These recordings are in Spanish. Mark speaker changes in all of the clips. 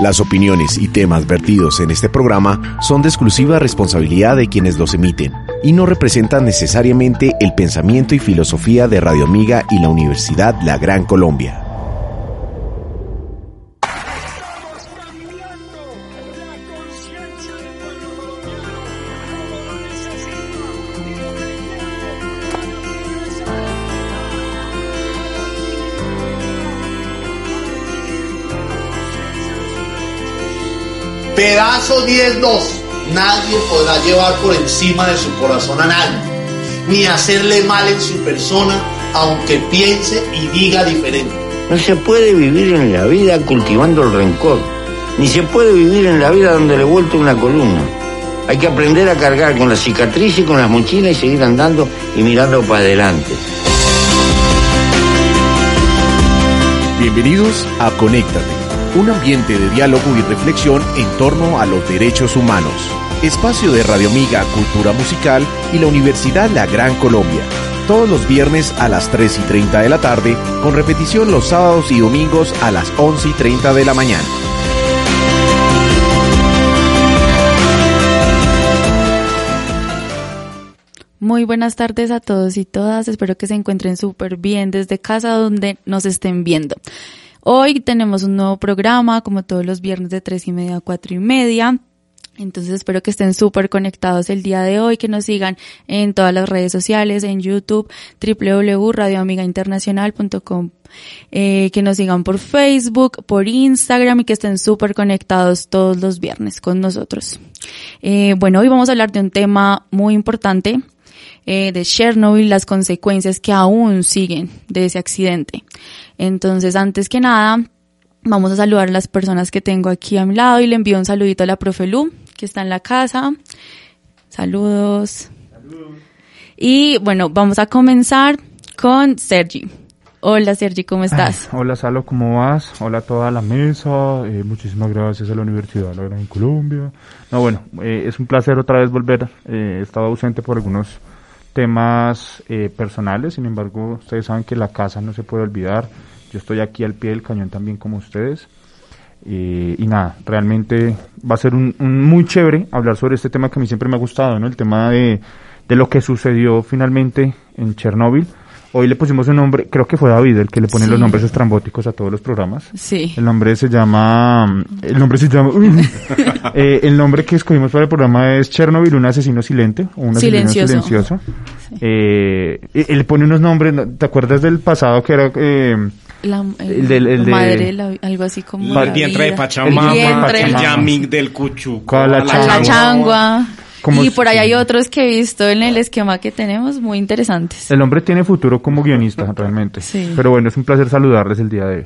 Speaker 1: Las opiniones y temas vertidos en este programa son de exclusiva responsabilidad de quienes los emiten y no representan necesariamente el pensamiento y filosofía de Radio Amiga y la Universidad La Gran Colombia.
Speaker 2: Pedazo 10-2. Nadie podrá llevar por encima de su corazón a nadie, ni hacerle mal en su persona, aunque piense y diga diferente.
Speaker 3: No se puede vivir en la vida cultivando el rencor, ni se puede vivir en la vida donde le vuelto una columna. Hay que aprender a cargar con la cicatriz y con las mochilas y seguir andando y mirando para adelante.
Speaker 1: Bienvenidos a Conéctate un ambiente de diálogo y reflexión en torno a los derechos humanos. Espacio de Radio Amiga Cultura Musical y la Universidad La Gran Colombia. Todos los viernes a las 3 y 30 de la tarde, con repetición los sábados y domingos a las 11 y 30 de la mañana.
Speaker 4: Muy buenas tardes a todos y todas. Espero que se encuentren súper bien desde casa donde nos estén viendo. Hoy tenemos un nuevo programa, como todos los viernes de tres y media a cuatro y media. Entonces espero que estén súper conectados el día de hoy, que nos sigan en todas las redes sociales, en YouTube, www.radioamigainternacional.com, eh, que nos sigan por Facebook, por Instagram y que estén súper conectados todos los viernes con nosotros. Eh, bueno, hoy vamos a hablar de un tema muy importante, eh, de Chernobyl, las consecuencias que aún siguen de ese accidente. Entonces, antes que nada, vamos a saludar a las personas que tengo aquí a mi lado y le envío un saludito a la profe Lu, que está en la casa. Saludos. Y bueno, vamos a comenzar con Sergi. Hola Sergi, ¿cómo estás?
Speaker 5: hola Salo, ¿cómo vas? Hola a toda la mesa, eh, muchísimas gracias a la Universidad de la Gran Colombia. No, bueno, eh, es un placer otra vez volver, eh, he estado ausente por algunos temas eh, personales, sin embargo, ustedes saben que la casa no se puede olvidar. Yo estoy aquí al pie del cañón también como ustedes. Eh, y nada, realmente va a ser un, muy chévere hablar sobre este tema que a mí siempre me ha gustado, ¿no? El tema de, de lo que sucedió finalmente en Chernóbil Hoy le pusimos un nombre, creo que fue David el que le pone los nombres estrambóticos a todos los programas.
Speaker 4: Sí.
Speaker 5: El nombre se llama, el nombre se llama, eh, el nombre que escogimos para el programa es Chernobyl, un asesino silente, o un asesino silencioso. Eh, él pone unos nombres, ¿te acuerdas del pasado que era, eh,
Speaker 4: la, el, el, madre, algo así como.
Speaker 6: El vientre de Pachamama, el, yaming del Cuchuco,
Speaker 4: la, la changua y por ahí hay otros que he visto en el esquema que tenemos muy interesantes.
Speaker 5: El hombre tiene futuro como guionista, realmente. Sí. Pero bueno, es un placer saludarles el día de hoy.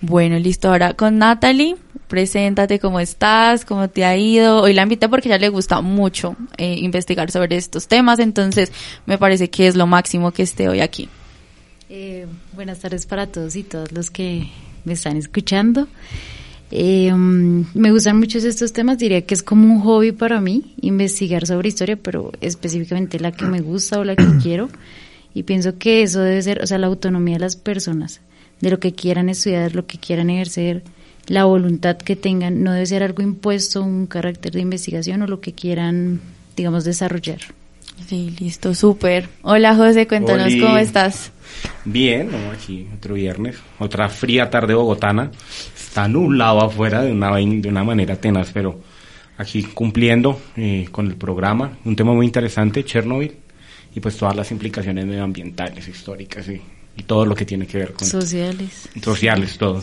Speaker 4: Bueno, listo. Ahora con Natalie, preséntate cómo estás, cómo te ha ido. Hoy la invité porque a ella le gusta mucho eh, investigar sobre estos temas, entonces me parece que es lo máximo que esté hoy aquí.
Speaker 7: Eh, buenas tardes para todos y todas los que me están escuchando. Eh, me gustan mucho estos temas, diría que es como un hobby para mí investigar sobre historia, pero específicamente la que me gusta o la que quiero. Y pienso que eso debe ser, o sea, la autonomía de las personas, de lo que quieran estudiar, lo que quieran ejercer, la voluntad que tengan, no debe ser algo impuesto, un carácter de investigación o lo que quieran, digamos, desarrollar.
Speaker 4: Sí, listo, súper. Hola José, cuéntanos cómo estás.
Speaker 6: Bien, aquí otro viernes, otra fría tarde bogotana. Está nublado afuera de una, de una manera tenaz, pero aquí cumpliendo eh, con el programa, un tema muy interesante, Chernobyl, y pues todas las implicaciones medioambientales, históricas y y todo lo que tiene que ver con
Speaker 7: Sociales.
Speaker 6: sociales, todo.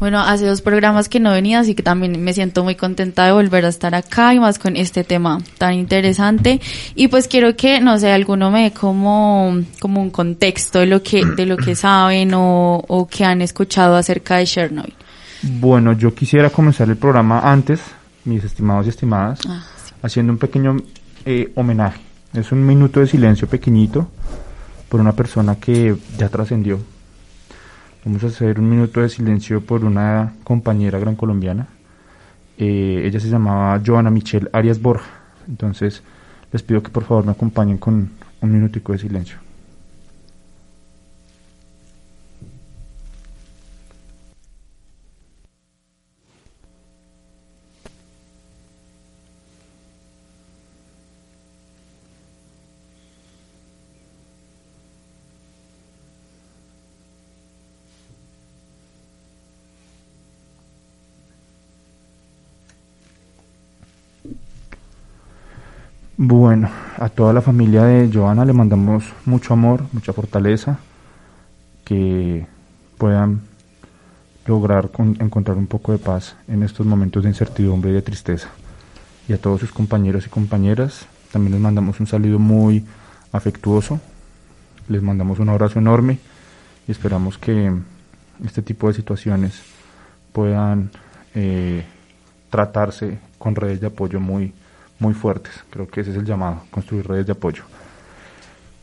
Speaker 4: Bueno, hace dos programas que no venía, así que también me siento muy contenta de volver a estar acá y más con este tema tan interesante. Y pues quiero que, no sé, alguno me dé como, como un contexto de lo que, de lo que saben o, o que han escuchado acerca de Chernobyl.
Speaker 5: Bueno, yo quisiera comenzar el programa antes, mis estimados y estimadas,
Speaker 4: Ah,
Speaker 5: haciendo un pequeño eh, homenaje. Es un minuto de silencio pequeñito por una persona que ya trascendió. Vamos a hacer un minuto de silencio por una compañera gran colombiana. Eh, ella se llamaba Joana Michelle Arias Borja. Entonces, les pido que por favor me acompañen con un minutico de silencio. Bueno, a toda la familia de Joana le mandamos mucho amor, mucha fortaleza, que puedan lograr con- encontrar un poco de paz en estos momentos de incertidumbre y de tristeza. Y a todos sus compañeros y compañeras también les mandamos un saludo muy afectuoso, les mandamos un abrazo enorme y esperamos que este tipo de situaciones puedan eh, tratarse con redes de apoyo muy, muy fuertes. Creo que ese es el llamado, construir redes de apoyo.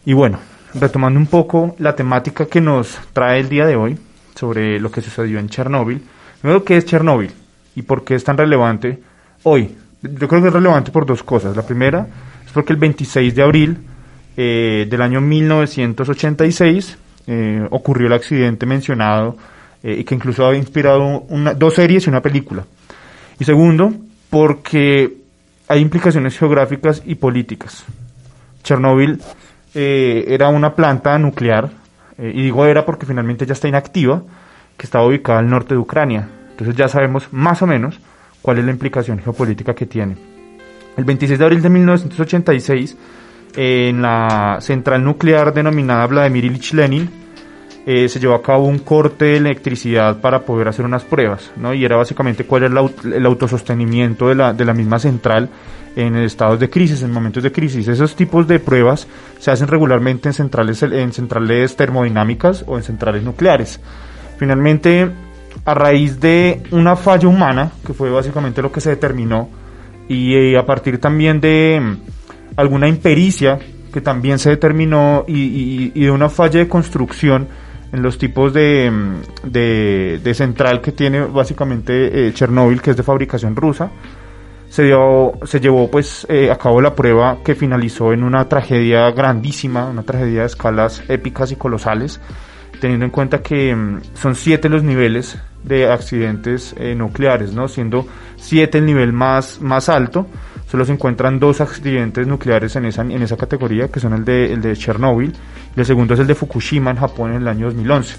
Speaker 5: Y bueno, retomando un poco la temática que nos trae el día de hoy sobre lo que sucedió en Chernóbil. Primero, ¿qué es Chernóbil? ¿Y por qué es tan relevante hoy? Yo creo que es relevante por dos cosas. La primera es porque el 26 de abril eh, del año 1986 eh, ocurrió el accidente mencionado eh, y que incluso ha inspirado una- dos series y una película. Y segundo, porque hay implicaciones geográficas y políticas. Chernóbil eh, era una planta nuclear, eh, y digo era porque finalmente ya está inactiva, que estaba ubicada al norte de Ucrania. Entonces ya sabemos más o menos cuál es la implicación geopolítica que tiene. El 26 de abril de 1986, eh, en la central nuclear denominada Vladimir Ilich Lenin, eh, se llevó a cabo un corte de electricidad para poder hacer unas pruebas, ¿no? Y era básicamente cuál era el, au- el autosostenimiento de la, de la misma central en estados de crisis, en momentos de crisis. Esos tipos de pruebas se hacen regularmente en centrales, en centrales termodinámicas o en centrales nucleares. Finalmente, a raíz de una falla humana, que fue básicamente lo que se determinó, y eh, a partir también de mm, alguna impericia que también se determinó y de una falla de construcción en los tipos de, mm, de, de central que tiene básicamente eh, Chernóbil, que es de fabricación rusa, se, dio, se llevó pues eh, a cabo la prueba que finalizó en una tragedia grandísima, una tragedia de escalas épicas y colosales, teniendo en cuenta que mm, son siete los niveles de accidentes eh, nucleares, ¿no? siendo siete el nivel más, más alto. Solo se encuentran dos accidentes nucleares en esa, en esa categoría, que son el de, el de Chernóbil, y el segundo es el de Fukushima en Japón en el año 2011.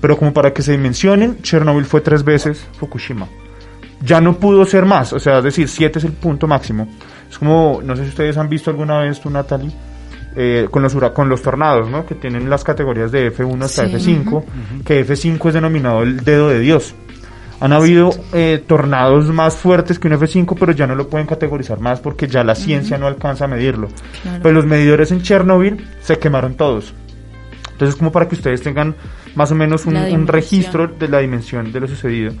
Speaker 5: Pero como para que se dimensionen, Chernóbil fue tres veces Fukushima ya no pudo ser más, o sea, es decir, 7 es el punto máximo. Es como, no sé si ustedes han visto alguna vez tú, Natalie, eh, con, los con los tornados, ¿no? Que tienen las categorías de F1 hasta
Speaker 4: Sí.
Speaker 5: F5, que F5 es denominado el dedo de Dios. Han habido eh, tornados más fuertes que un F5, pero ya no lo pueden categorizar más porque ya la ciencia no alcanza a medirlo.
Speaker 4: Claro.
Speaker 5: Pues los medidores en Chernobyl se quemaron todos. Entonces, como para que ustedes tengan más o menos un, un registro de la dimensión de lo sucedido.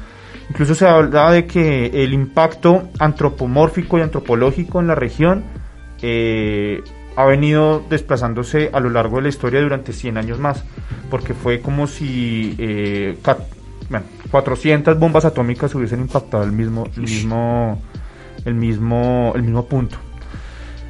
Speaker 5: Incluso se hablaba de que el impacto antropomórfico y antropológico en la región eh, ha venido desplazándose a lo largo de la historia durante 100 años más, porque fue como si eh, bueno, 400 bombas atómicas hubiesen impactado el mismo, el mismo, el mismo, el mismo punto.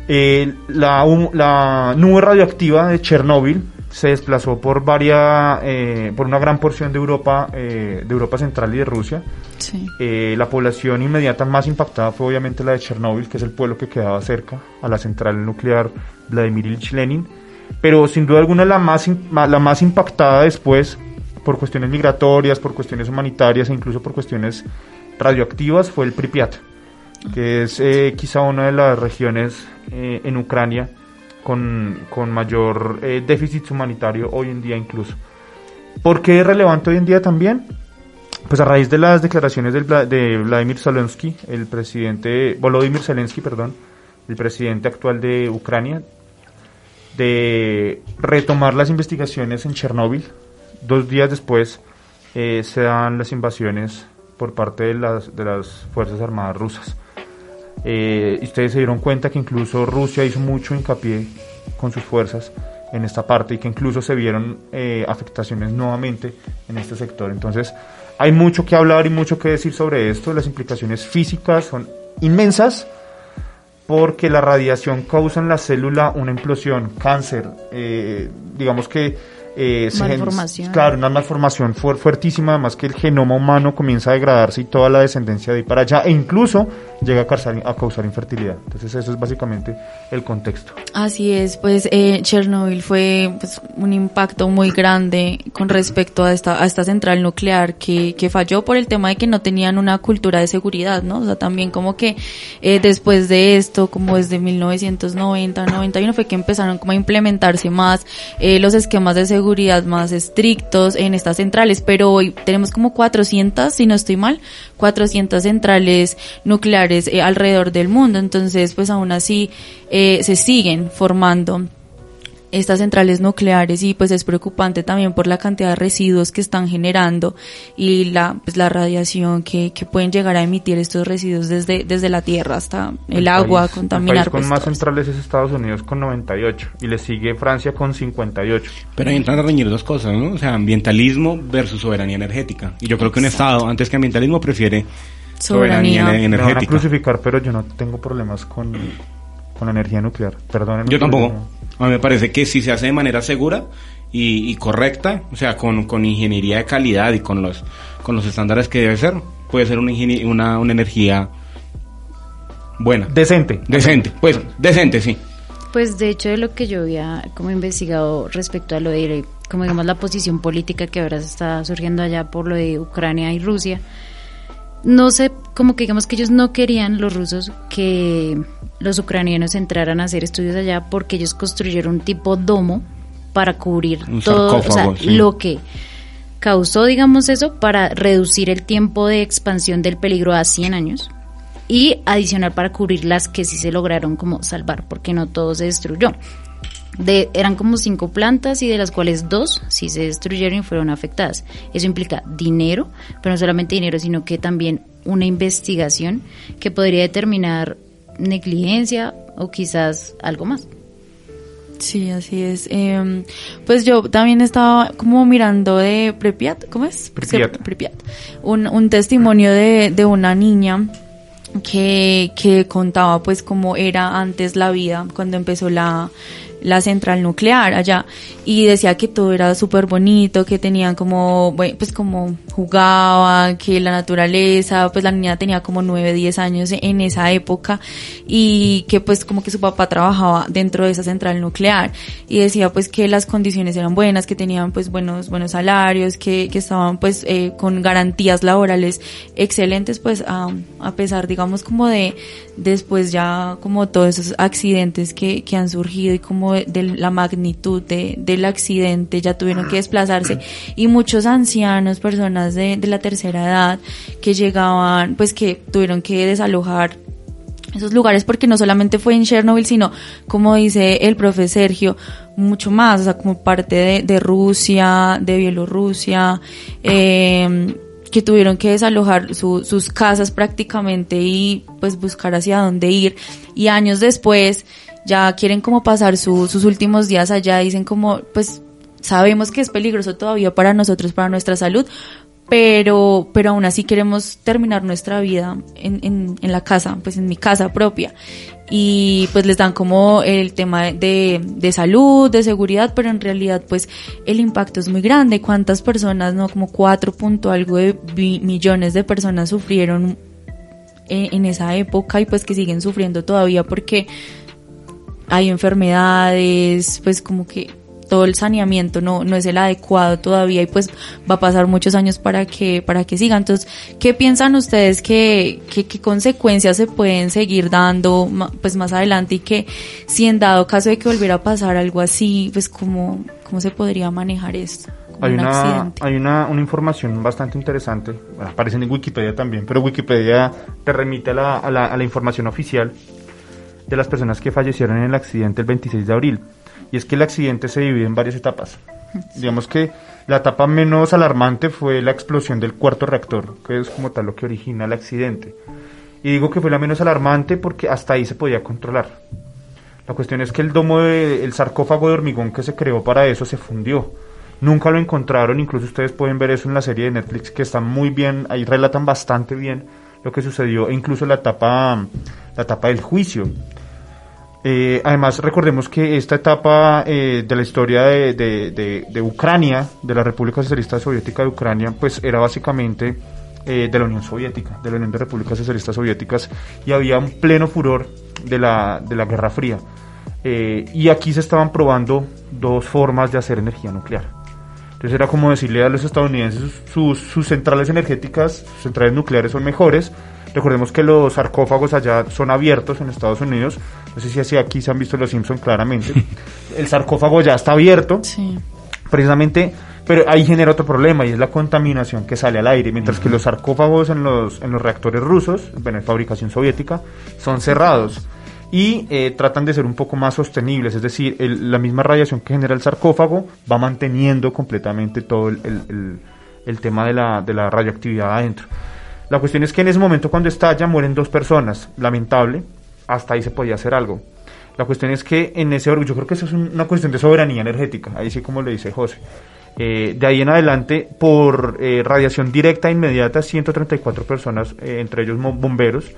Speaker 5: Eh, la, la nube radioactiva de Chernóbil se desplazó por varias, eh, por una gran porción de Europa, eh, de Europa Central y de Rusia.
Speaker 4: Sí.
Speaker 5: Eh, la población inmediata más impactada fue obviamente la de Chernóbil, que es el pueblo que quedaba cerca a la central nuclear Vladimir Ilich Lenin. Pero sin duda alguna la más, la más impactada después, por cuestiones migratorias, por cuestiones humanitarias e incluso por cuestiones radioactivas, fue el Pripyat, que es eh, quizá una de las regiones eh, en Ucrania con, con mayor eh, déficit humanitario hoy en día incluso. ¿Por qué es relevante hoy en día también? Pues a raíz de las declaraciones del de Vladimir Zelensky, el presidente, Volodymyr Zelensky, perdón, el presidente actual de Ucrania, de retomar las investigaciones en Chernóbil. Dos días después eh, se dan las invasiones por parte de las, de las Fuerzas Armadas rusas. Eh, y ustedes se dieron cuenta que incluso Rusia hizo mucho hincapié con sus fuerzas en esta parte y que incluso se vieron eh, afectaciones nuevamente en este sector. Entonces, hay mucho que hablar y mucho que decir sobre esto. Las implicaciones físicas son inmensas porque la radiación causa en la célula una implosión, cáncer, eh, digamos que... eh,
Speaker 7: Malformación.
Speaker 5: Claro, una malformación fuer- fuertísima, además que el genoma humano comienza a degradarse y toda la descendencia de ahí para allá, e incluso llega a causar, a causar infertilidad. Entonces eso es básicamente el contexto.
Speaker 4: Así es, pues eh, Chernobyl fue pues, un impacto muy grande con respecto a esta, a esta central nuclear que, que falló por el tema de que no tenían una cultura de seguridad, ¿no? O sea, también como que eh, después de esto, como desde 1990, 91, fue que empezaron como a implementarse más los esquemas de seguridad más estrictos en estas centrales, pero hoy tenemos como 400, si no estoy mal, 400 centrales nucleares eh, alrededor del mundo, entonces pues aún así eh, se siguen formando estas centrales nucleares y pues es preocupante también por la cantidad de residuos que están generando y la pues la radiación que, que pueden llegar a emitir estos residuos desde desde la tierra hasta el, agua
Speaker 5: país-
Speaker 4: contaminar
Speaker 5: El país con
Speaker 4: pues,
Speaker 5: más
Speaker 4: todo
Speaker 5: centrales es Estados Unidos con 98 y le sigue Francia con 58.
Speaker 6: Pero ahí entran a reñir dos cosas, ¿no? O sea, ambientalismo versus soberanía energética. Y yo creo que un Estado, antes que ambientalismo, prefiere soberanía,
Speaker 4: Soberanía.
Speaker 5: Me van a
Speaker 6: energética.
Speaker 5: crucificar, pero yo no tengo problemas con, con la energía nuclear. Perdónenme.
Speaker 6: Yo tampoco.
Speaker 5: No.
Speaker 6: A mí me parece que si se hace de manera segura y, y correcta, o sea, con, con ingeniería de calidad y con los, con los estándares que debe ser, puede ser una, una, una energía buena.
Speaker 5: Decente.
Speaker 6: decente. Pues, decente, sí.
Speaker 7: Pues de hecho de lo que yo había como investigado respecto a lo de, como digamos, la posición política que ahora se está surgiendo allá por lo de Ucrania y Rusia, no sé, como que digamos que ellos no querían, los rusos, que los ucranianos entraran a hacer estudios allá porque ellos construyeron un tipo domo para cubrir
Speaker 6: Un
Speaker 7: todo, o sea,
Speaker 6: sí.
Speaker 7: lo que causó, digamos eso, para reducir el tiempo de expansión del peligro a 100 años y adicional para cubrir las que sí se lograron como salvar, porque no todo se destruyó. De, eran como cinco plantas y de las cuales dos sí se destruyeron y fueron afectadas. Eso implica dinero, pero no solamente dinero, sino que también una investigación que podría determinar negligencia o quizás algo más.
Speaker 4: Sí, así es. Eh, pues yo también estaba como mirando de Pripyat, ¿cómo es?
Speaker 5: Pripyat.
Speaker 4: Pripyat. Un, un testimonio de, de una niña que, que contaba pues cómo era antes la vida cuando empezó la, la central nuclear allá y decía que todo era súper bonito, que tenían como, bueno, pues como jugaban, que la naturaleza, pues la niña tenía como 9, 10 años en esa época y que pues como que su papá trabajaba dentro de esa central nuclear y decía pues que las condiciones eran buenas, que tenían pues buenos, buenos salarios, que, que estaban pues eh, con garantías laborales excelentes pues a, a pesar digamos como de después ya como todos esos accidentes que, que han surgido y como de, la magnitud de, del accidente ya tuvieron que desplazarse y muchos ancianos, personas de, de la tercera edad que llegaban pues que tuvieron que desalojar esos lugares porque no solamente fue en Chernobyl, sino como dice el profe Sergio, mucho más, o sea, como parte de, de Rusia, de Bielorrusia, eh, que tuvieron que desalojar su- sus casas prácticamente y pues buscar hacia dónde ir. Y años después ya quieren como pasar su- sus últimos días allá, dicen como pues sabemos que es peligroso todavía para nosotros, para nuestra salud, pero, pero aún así queremos terminar nuestra vida en, en, en la casa, pues en mi casa propia. Y pues les dan como el tema de, de salud, de seguridad, pero en realidad pues el impacto es muy grande. ¿Cuántas personas, no? Como cuatro punto algo de millones de personas sufrieron en, en esa época y pues que siguen sufriendo todavía porque hay enfermedades, pues como que todo el saneamiento no, no es el adecuado todavía y pues va a pasar muchos años para que, para que siga. Entonces, ¿qué piensan ustedes que, que, qué consecuencias se pueden seguir dando pues más adelante y que si en dado caso de que volviera a pasar algo así, pues cómo, cómo se podría manejar esto?
Speaker 5: hay
Speaker 4: un
Speaker 5: una, hay una, una información bastante interesante, bueno, aparece en Wikipedia también, pero Wikipedia te remite a la, a, la, a la información oficial de las personas que fallecieron en el accidente el 26 de abril. Y es que el accidente se divide en varias etapas. Digamos que la etapa menos alarmante fue la explosión del cuarto reactor, que es como tal lo que origina el accidente. Y digo que fue la menos alarmante porque hasta ahí se podía controlar. La cuestión es que el domo, de- el sarcófago de hormigón que se creó para eso se fundió. Nunca lo encontraron, incluso ustedes pueden ver eso en la serie de Netflix que está muy bien, ahí relatan bastante bien lo que sucedió, e incluso la etapa, la etapa del juicio. Eh, además, recordemos que esta etapa eh, de la historia de, de- de- de Ucrania, de la República Socialista Soviética de Ucrania, pues era básicamente eh, de la Unión Soviética, de la Unión de Repúblicas Socialistas Soviéticas, y había un pleno furor de la, la Guerra Fría. Eh, y aquí se estaban probando dos formas de hacer energía nuclear. Entonces era como decirle a los estadounidenses, sus, sus centrales energéticas, sus centrales nucleares son mejores. Recordemos que los sarcófagos allá son abiertos en Estados Unidos. No sé si así aquí se han visto los Simpson claramente. El sarcófago ya está abierto,
Speaker 4: Sí.
Speaker 5: precisamente, pero ahí genera otro problema y es la contaminación que sale al aire. Mientras que los sarcófagos en los, en los reactores rusos, bueno, de fabricación soviética, son cerrados y eh, tratan de ser un poco más sostenibles, es decir, el- la misma radiación que genera el sarcófago va manteniendo completamente todo el, el- el- el tema de la, de la radioactividad adentro. La cuestión es que en ese momento cuando estalla mueren dos personas, lamentable, hasta ahí se podía hacer algo. La cuestión es que en ese orden, yo creo que eso es un- una cuestión de soberanía energética, ahí sí como le dice José. Eh, de ahí en adelante, por eh, radiación directa e inmediata, 134 personas, eh, entre ellos bomberos,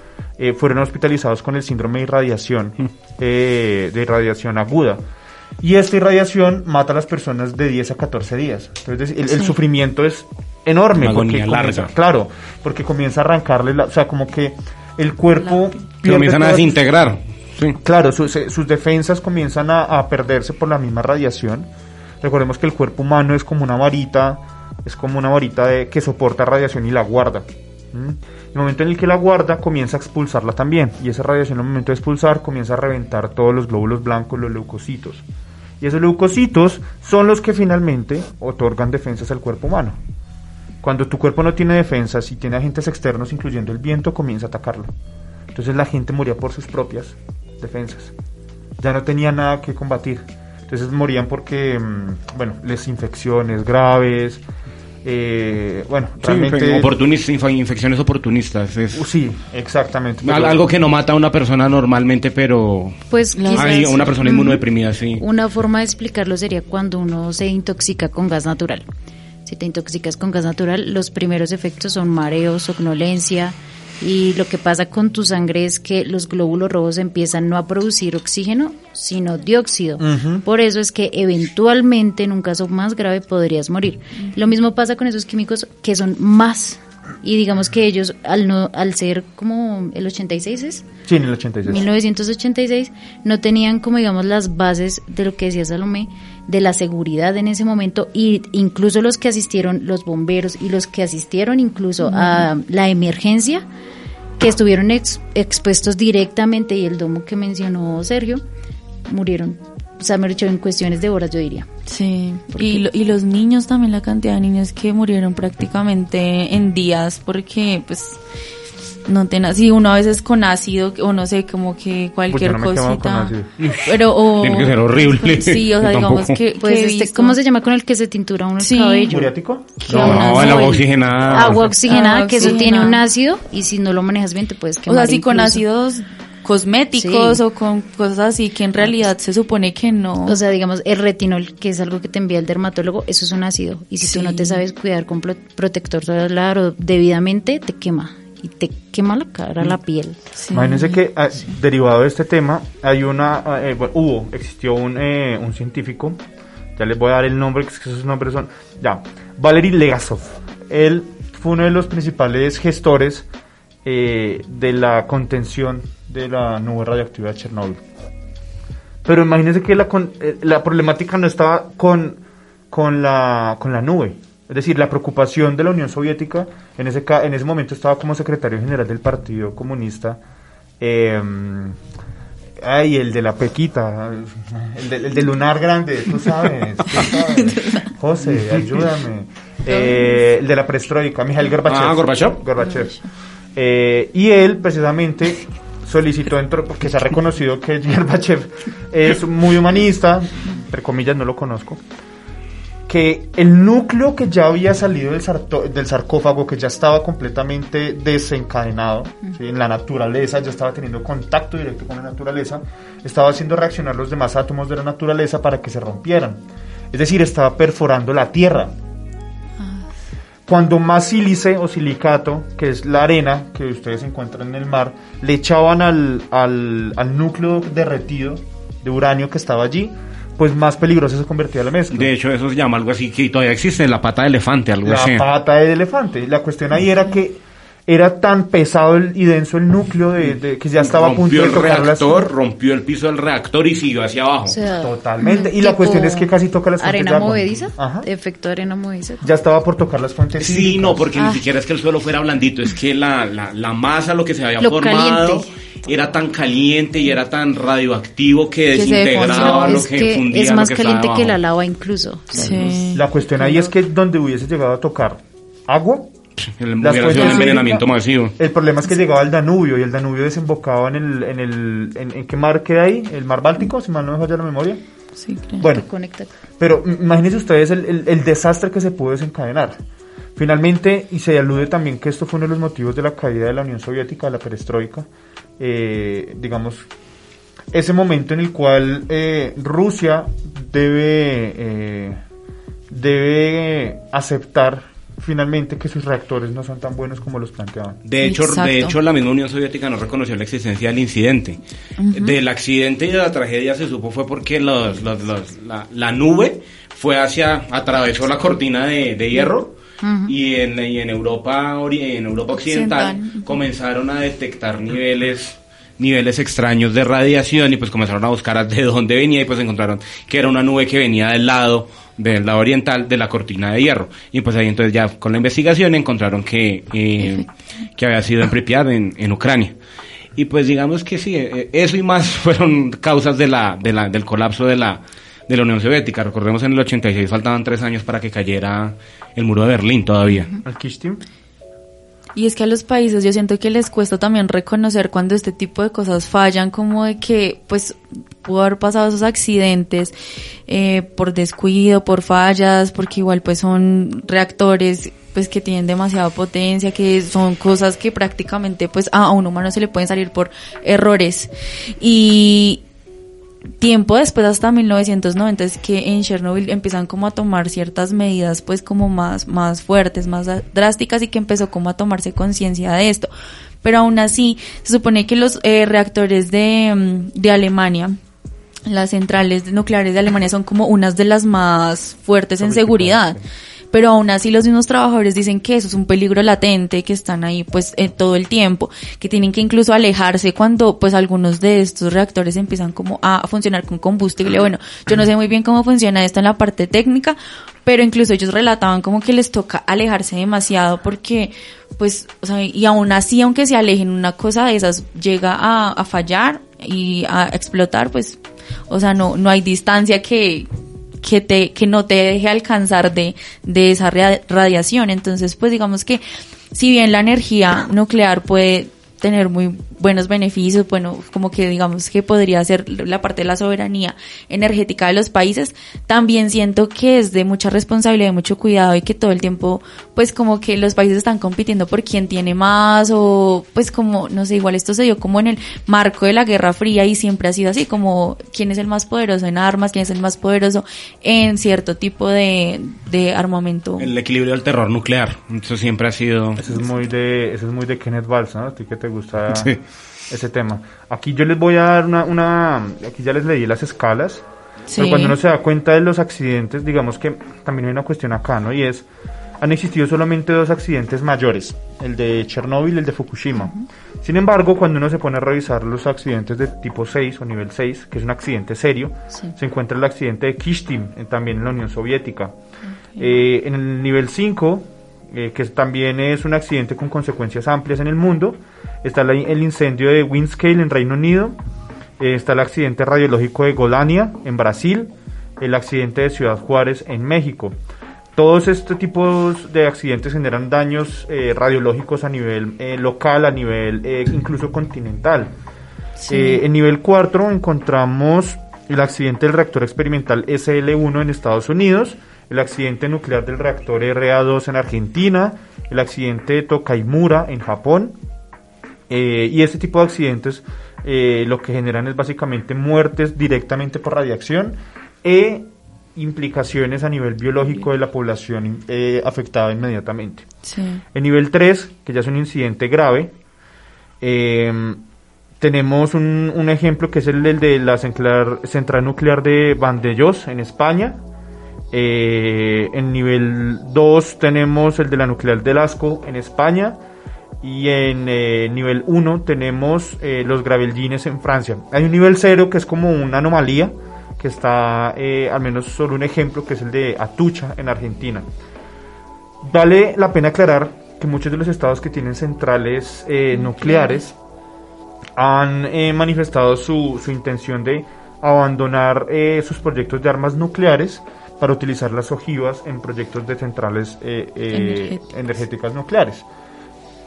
Speaker 5: fueron hospitalizados con el síndrome de irradiación, eh, de irradiación aguda. Y esta irradiación mata a las personas de 10 a 14 días. Entonces, el, el sufrimiento es enorme.
Speaker 6: Una
Speaker 5: porque
Speaker 6: agonía
Speaker 5: comienza-
Speaker 6: larga.
Speaker 5: Claro, porque comienza a arrancarle, la, o sea, como que el cuerpo...
Speaker 6: Se comienzan a desintegrar. Sí.
Speaker 5: Claro, sus, eh, sus defensas comienzan a, a perderse por la misma radiación. Recordemos que el cuerpo humano es como una varita, es como una varita de, que soporta radiación y la guarda. ¿m? El momento en el que la guarda comienza a expulsarla también. Y esa radiación al momento de expulsar comienza a reventar todos los glóbulos blancos, los leucocitos. Y esos leucocitos son los que finalmente otorgan defensas al cuerpo humano. Cuando tu cuerpo no tiene defensas y tiene agentes externos, incluyendo el viento, comienza a atacarlo. Entonces la gente moría por sus propias defensas. Ya no tenía nada que combatir. Entonces morían porque, mm, bueno, les infecciones graves. eh, bueno,
Speaker 6: Sí,
Speaker 5: realmente...
Speaker 6: oportunis- infecciones oportunistas. Es
Speaker 5: Uh, sí, exactamente.
Speaker 6: al- algo que no mata a una persona normalmente, pero
Speaker 7: Pues quizás
Speaker 6: hay una persona inmunodeprimida, sí.
Speaker 7: Una forma de explicarlo sería cuando uno se intoxica con gas natural. Si te intoxicas con gas natural, los primeros efectos son mareo, somnolencia y lo que pasa con tu sangre es que los glóbulos rojos empiezan no a producir oxígeno, sino dióxido. Por eso es que eventualmente en un caso más grave podrías morir. Lo mismo pasa con esos químicos que son más y digamos que ellos al no al ser como el 86 es
Speaker 5: Sí, en el 86.
Speaker 7: 1986 no tenían como digamos las bases de lo que decía Salomé de la seguridad en ese momento y incluso los que asistieron los bomberos y los que asistieron incluso a la emergencia que estuvieron ex- expuestos directamente y el domo que mencionó Sergio murieron o sea me dicho en cuestiones de horas yo diría
Speaker 4: Sí, y, lo- y los niños también, la cantidad de niños que murieron prácticamente en días porque pues no ten sí, uno a veces con ácido o no sé, como que cualquier
Speaker 5: no con
Speaker 4: cosita.
Speaker 5: ácido.
Speaker 4: Pero o
Speaker 6: Tiene que ser horrible.
Speaker 4: Sí, o sea, digamos que,
Speaker 7: pues
Speaker 4: que he
Speaker 7: este, ¿cómo se llama con el que se tintura uno el
Speaker 4: Sí.
Speaker 7: cabello?
Speaker 5: ¿Muriático?
Speaker 6: No,
Speaker 4: una
Speaker 6: el agua oxigenada.
Speaker 7: agua oxigenada que eso tiene un ácido y si no lo manejas bien te puedes
Speaker 4: O
Speaker 7: quemar
Speaker 4: sea, sí, con ácidos cosméticos
Speaker 7: Sí.
Speaker 4: o con cosas así que en realidad se supone que no.
Speaker 7: O sea, digamos, el retinol, que es algo que te envía el dermatólogo, eso es un ácido. Y si tú no te
Speaker 4: Sí.
Speaker 7: sabes cuidar con pro- protector solar o debidamente, te quema. Y te quema la cara, la piel.
Speaker 4: Sí.
Speaker 5: Imagínense que ah, derivado de este tema hay una ah, eh, bueno, hubo existió un, eh, un científico ya les voy a dar el nombre que es que esos nombres son ya Valery Legasov él fue uno de los principales gestores eh, de la contención de la nube radioactiva de Chernobyl pero imagínense que la, con- eh, la problemática no estaba con, con, la, con la nube. Es decir, la preocupación de la Unión Soviética en ese, en ese momento estaba como secretario general del Partido Comunista. eh, Ay, el de la pequita, el de, el de lunar grande, tú sabes, tú sabes. José, ayúdame. Eh, el de la perestroika, Mijail Gorbachev.
Speaker 6: Ah, Gorbachev.
Speaker 5: Gorbachev. Eh, y él, precisamente, solicitó, dentro, porque se ha reconocido que Gorbachev es muy humanista, entre comillas, no lo conozco, que el núcleo que ya había salido del, sarto- del sarcófago, que ya estaba completamente desencadenado ¿sí? en la naturaleza, ya estaba teniendo contacto directo con la naturaleza, estaba haciendo reaccionar los demás átomos de la naturaleza para que se rompieran. Es decir, estaba perforando la tierra. Cuando más sílice o silicato, que es la arena que ustedes encuentran en el mar, le echaban al, al, al núcleo derretido de uranio que estaba allí, pues más peligrosa se convertía la mezcla.
Speaker 6: De hecho, eso se llama algo así que todavía existe, la pata de elefante, algo
Speaker 5: la
Speaker 6: así.
Speaker 5: pata de elefante. La cuestión ahí era que era tan pesado el- y denso el núcleo de, de- que ya estaba a punto
Speaker 6: rompió
Speaker 5: de
Speaker 6: el
Speaker 5: tocar las-
Speaker 6: reactor, rompió el piso del reactor y siguió hacia abajo.
Speaker 7: O sea,
Speaker 5: Totalmente. Y la cuestión es que casi toca las fuentes de
Speaker 7: Arena movediza.
Speaker 5: Ajá.
Speaker 7: Efecto arena movediza.
Speaker 5: Ya estaba por tocar las fuentes
Speaker 6: Sí, no, porque
Speaker 7: Ah.
Speaker 6: ni siquiera es que el suelo fuera blandito, es que la, la, la masa, lo que se había
Speaker 7: Lo
Speaker 6: formado,
Speaker 7: caliente.
Speaker 6: era tan caliente y era tan radioactivo que, desintegraba lo
Speaker 7: Es
Speaker 6: que,
Speaker 7: que
Speaker 6: fundía
Speaker 7: es
Speaker 6: lo
Speaker 7: más
Speaker 6: que
Speaker 7: caliente que la lava incluso.
Speaker 4: Sí.
Speaker 5: La cuestión ahí es que donde hubiese llegado a tocar agua,
Speaker 6: El,
Speaker 5: Las
Speaker 6: hubiera sido un
Speaker 5: fuentes
Speaker 6: envenenamiento masivo.
Speaker 5: el problema es que llegaba al Danubio y el Danubio desembocaba en el, en el, en, ¿en qué mar queda ahí? El mar Báltico, si mal no me falla la memoria.
Speaker 4: Sí, creo.
Speaker 5: Bueno,
Speaker 7: que conecta.
Speaker 5: Pero imagínense ustedes el, el- el desastre que se pudo desencadenar. Finalmente, y se alude también que esto fue uno de los motivos de la caída de la Unión Soviética, de la perestroika, eh, digamos, ese momento en el cual eh, Rusia debe, eh, debe aceptar finalmente que sus reactores no son tan buenos como los planteaban.
Speaker 6: De hecho,
Speaker 4: Exacto.
Speaker 6: de hecho, la misma Unión Soviética no reconoció la existencia del incidente. Del accidente y de la tragedia se supo fue porque los, los- los- la, la nube fue hacia, atravesó la cortina de, de hierro y, en, y en Europa en Europa occidental,
Speaker 4: Occidental.
Speaker 6: comenzaron a detectar niveles niveles extraños de radiación y pues comenzaron a buscar de dónde venía y pues encontraron que era una nube que venía del lado del lado oriental de la cortina de hierro. Y pues ahí entonces ya con la investigación encontraron que eh, que había sido en Pripyat en, en Ucrania. Y pues digamos que sí eh, eso y más fueron causas de la, de la del colapso de la de la Unión Soviética. Recordemos en el 86 faltaban tres años para que cayera el muro de Berlín todavía.
Speaker 5: ¿Al Kishtim?
Speaker 4: Y es que a los países yo siento que les cuesta también reconocer cuando este tipo de cosas fallan, como de que pues pudo haber pasado esos accidentes eh, por descuido, por fallas, porque igual pues son reactores pues que tienen demasiada potencia, que son cosas que prácticamente pues a un humano se le pueden salir por errores. Y tiempo después, hasta 1990, es que en Chernobyl empiezan como a tomar ciertas medidas pues como más, más fuertes, más drásticas y que empezó como a tomarse conciencia de esto. Pero aún así, se supone que los eh, reactores de, mm, de Alemania, las centrales nucleares de Alemania son como unas de las más fuertes en seguridad. Pero aún así los mismos trabajadores dicen que eso es un peligro latente, que están ahí pues eh, todo el tiempo, que tienen que incluso alejarse cuando pues algunos de estos reactores empiezan como a funcionar con combustible. Bueno, yo no sé muy bien cómo funciona esto en la parte técnica, pero incluso ellos relataban como que les toca alejarse demasiado porque pues, o sea, y aún así, aunque se alejen, una cosa de esas llega a, a fallar y a explotar, pues, o sea, no, no hay distancia que, que te, que no te deje alcanzar de, de esa radiación. Entonces, pues digamos que si bien la energía nuclear puede tener muy buenos beneficios, bueno, como que digamos que podría ser la parte de la soberanía energética de los países, también siento que es de mucha responsabilidad y mucho cuidado y que todo el tiempo, pues como que los países están compitiendo por quién tiene más o pues como, no sé, igual esto se dio como en el marco de la Guerra Fría y siempre ha sido así, como quién es el más poderoso en armas, quién es el más poderoso en cierto tipo de, de armamento.
Speaker 6: el equilibrio del terror nuclear eso siempre ha sido
Speaker 5: Eso es muy de, eso es muy de Kenneth Valls, ¿no? A ti que te gusta
Speaker 6: Sí.
Speaker 5: ese tema. Aquí yo les voy a dar una, una, aquí ya les leí las escalas,
Speaker 4: Sí.
Speaker 5: pero cuando uno se da cuenta de los accidentes, digamos que también hay una cuestión acá, ¿no? Y es, han existido solamente dos accidentes mayores, el de Chernóbil y el de Fukushima. Sin embargo, cuando uno se pone a revisar los accidentes de tipo 6 o nivel 6, que es un accidente serio,
Speaker 7: Sí.
Speaker 5: se encuentra el accidente de Kishtim, en- también en la Unión Soviética. Eh, en el nivel 5, eh, que también es un accidente con consecuencias amplias en el mundo, está la- el incendio de Windscale en Reino Unido, Eh, está el accidente radiológico de Golania en Brasil, el accidente de Ciudad Juárez en México. Todos estos tipos de accidentes generan daños eh, radiológicos a nivel eh, local, a nivel incluso continental. En nivel 4 encontramos el accidente del reactor experimental SL1 en Estados Unidos, el accidente nuclear del reactor RA2 en Argentina, el accidente de Tokaimura en Japón. Eh, y este tipo de accidentes eh, lo que generan es básicamente muertes directamente por radiación e implicaciones a nivel biológico de la población eh, afectada inmediatamente.
Speaker 4: Sí.
Speaker 5: En nivel 3, que ya es un incidente grave, eh, tenemos un, un ejemplo que es el, del de la central, central nuclear de Vandellós en España. Eh, en nivel 2 tenemos el de la nuclear de Lasco en España. Y en eh, nivel 1 tenemos eh, los gravelgines en Francia. Hay un nivel 0 que es como una anomalía, que está, eh, al menos solo un ejemplo, que es el de Atucha en Argentina. Vale la pena aclarar que muchos de los estados que tienen centrales nucleares han manifestado su, su intención de abandonar sus proyectos de armas nucleares para utilizar las ojivas en proyectos de centrales
Speaker 4: Energéticas.
Speaker 5: energéticas nucleares.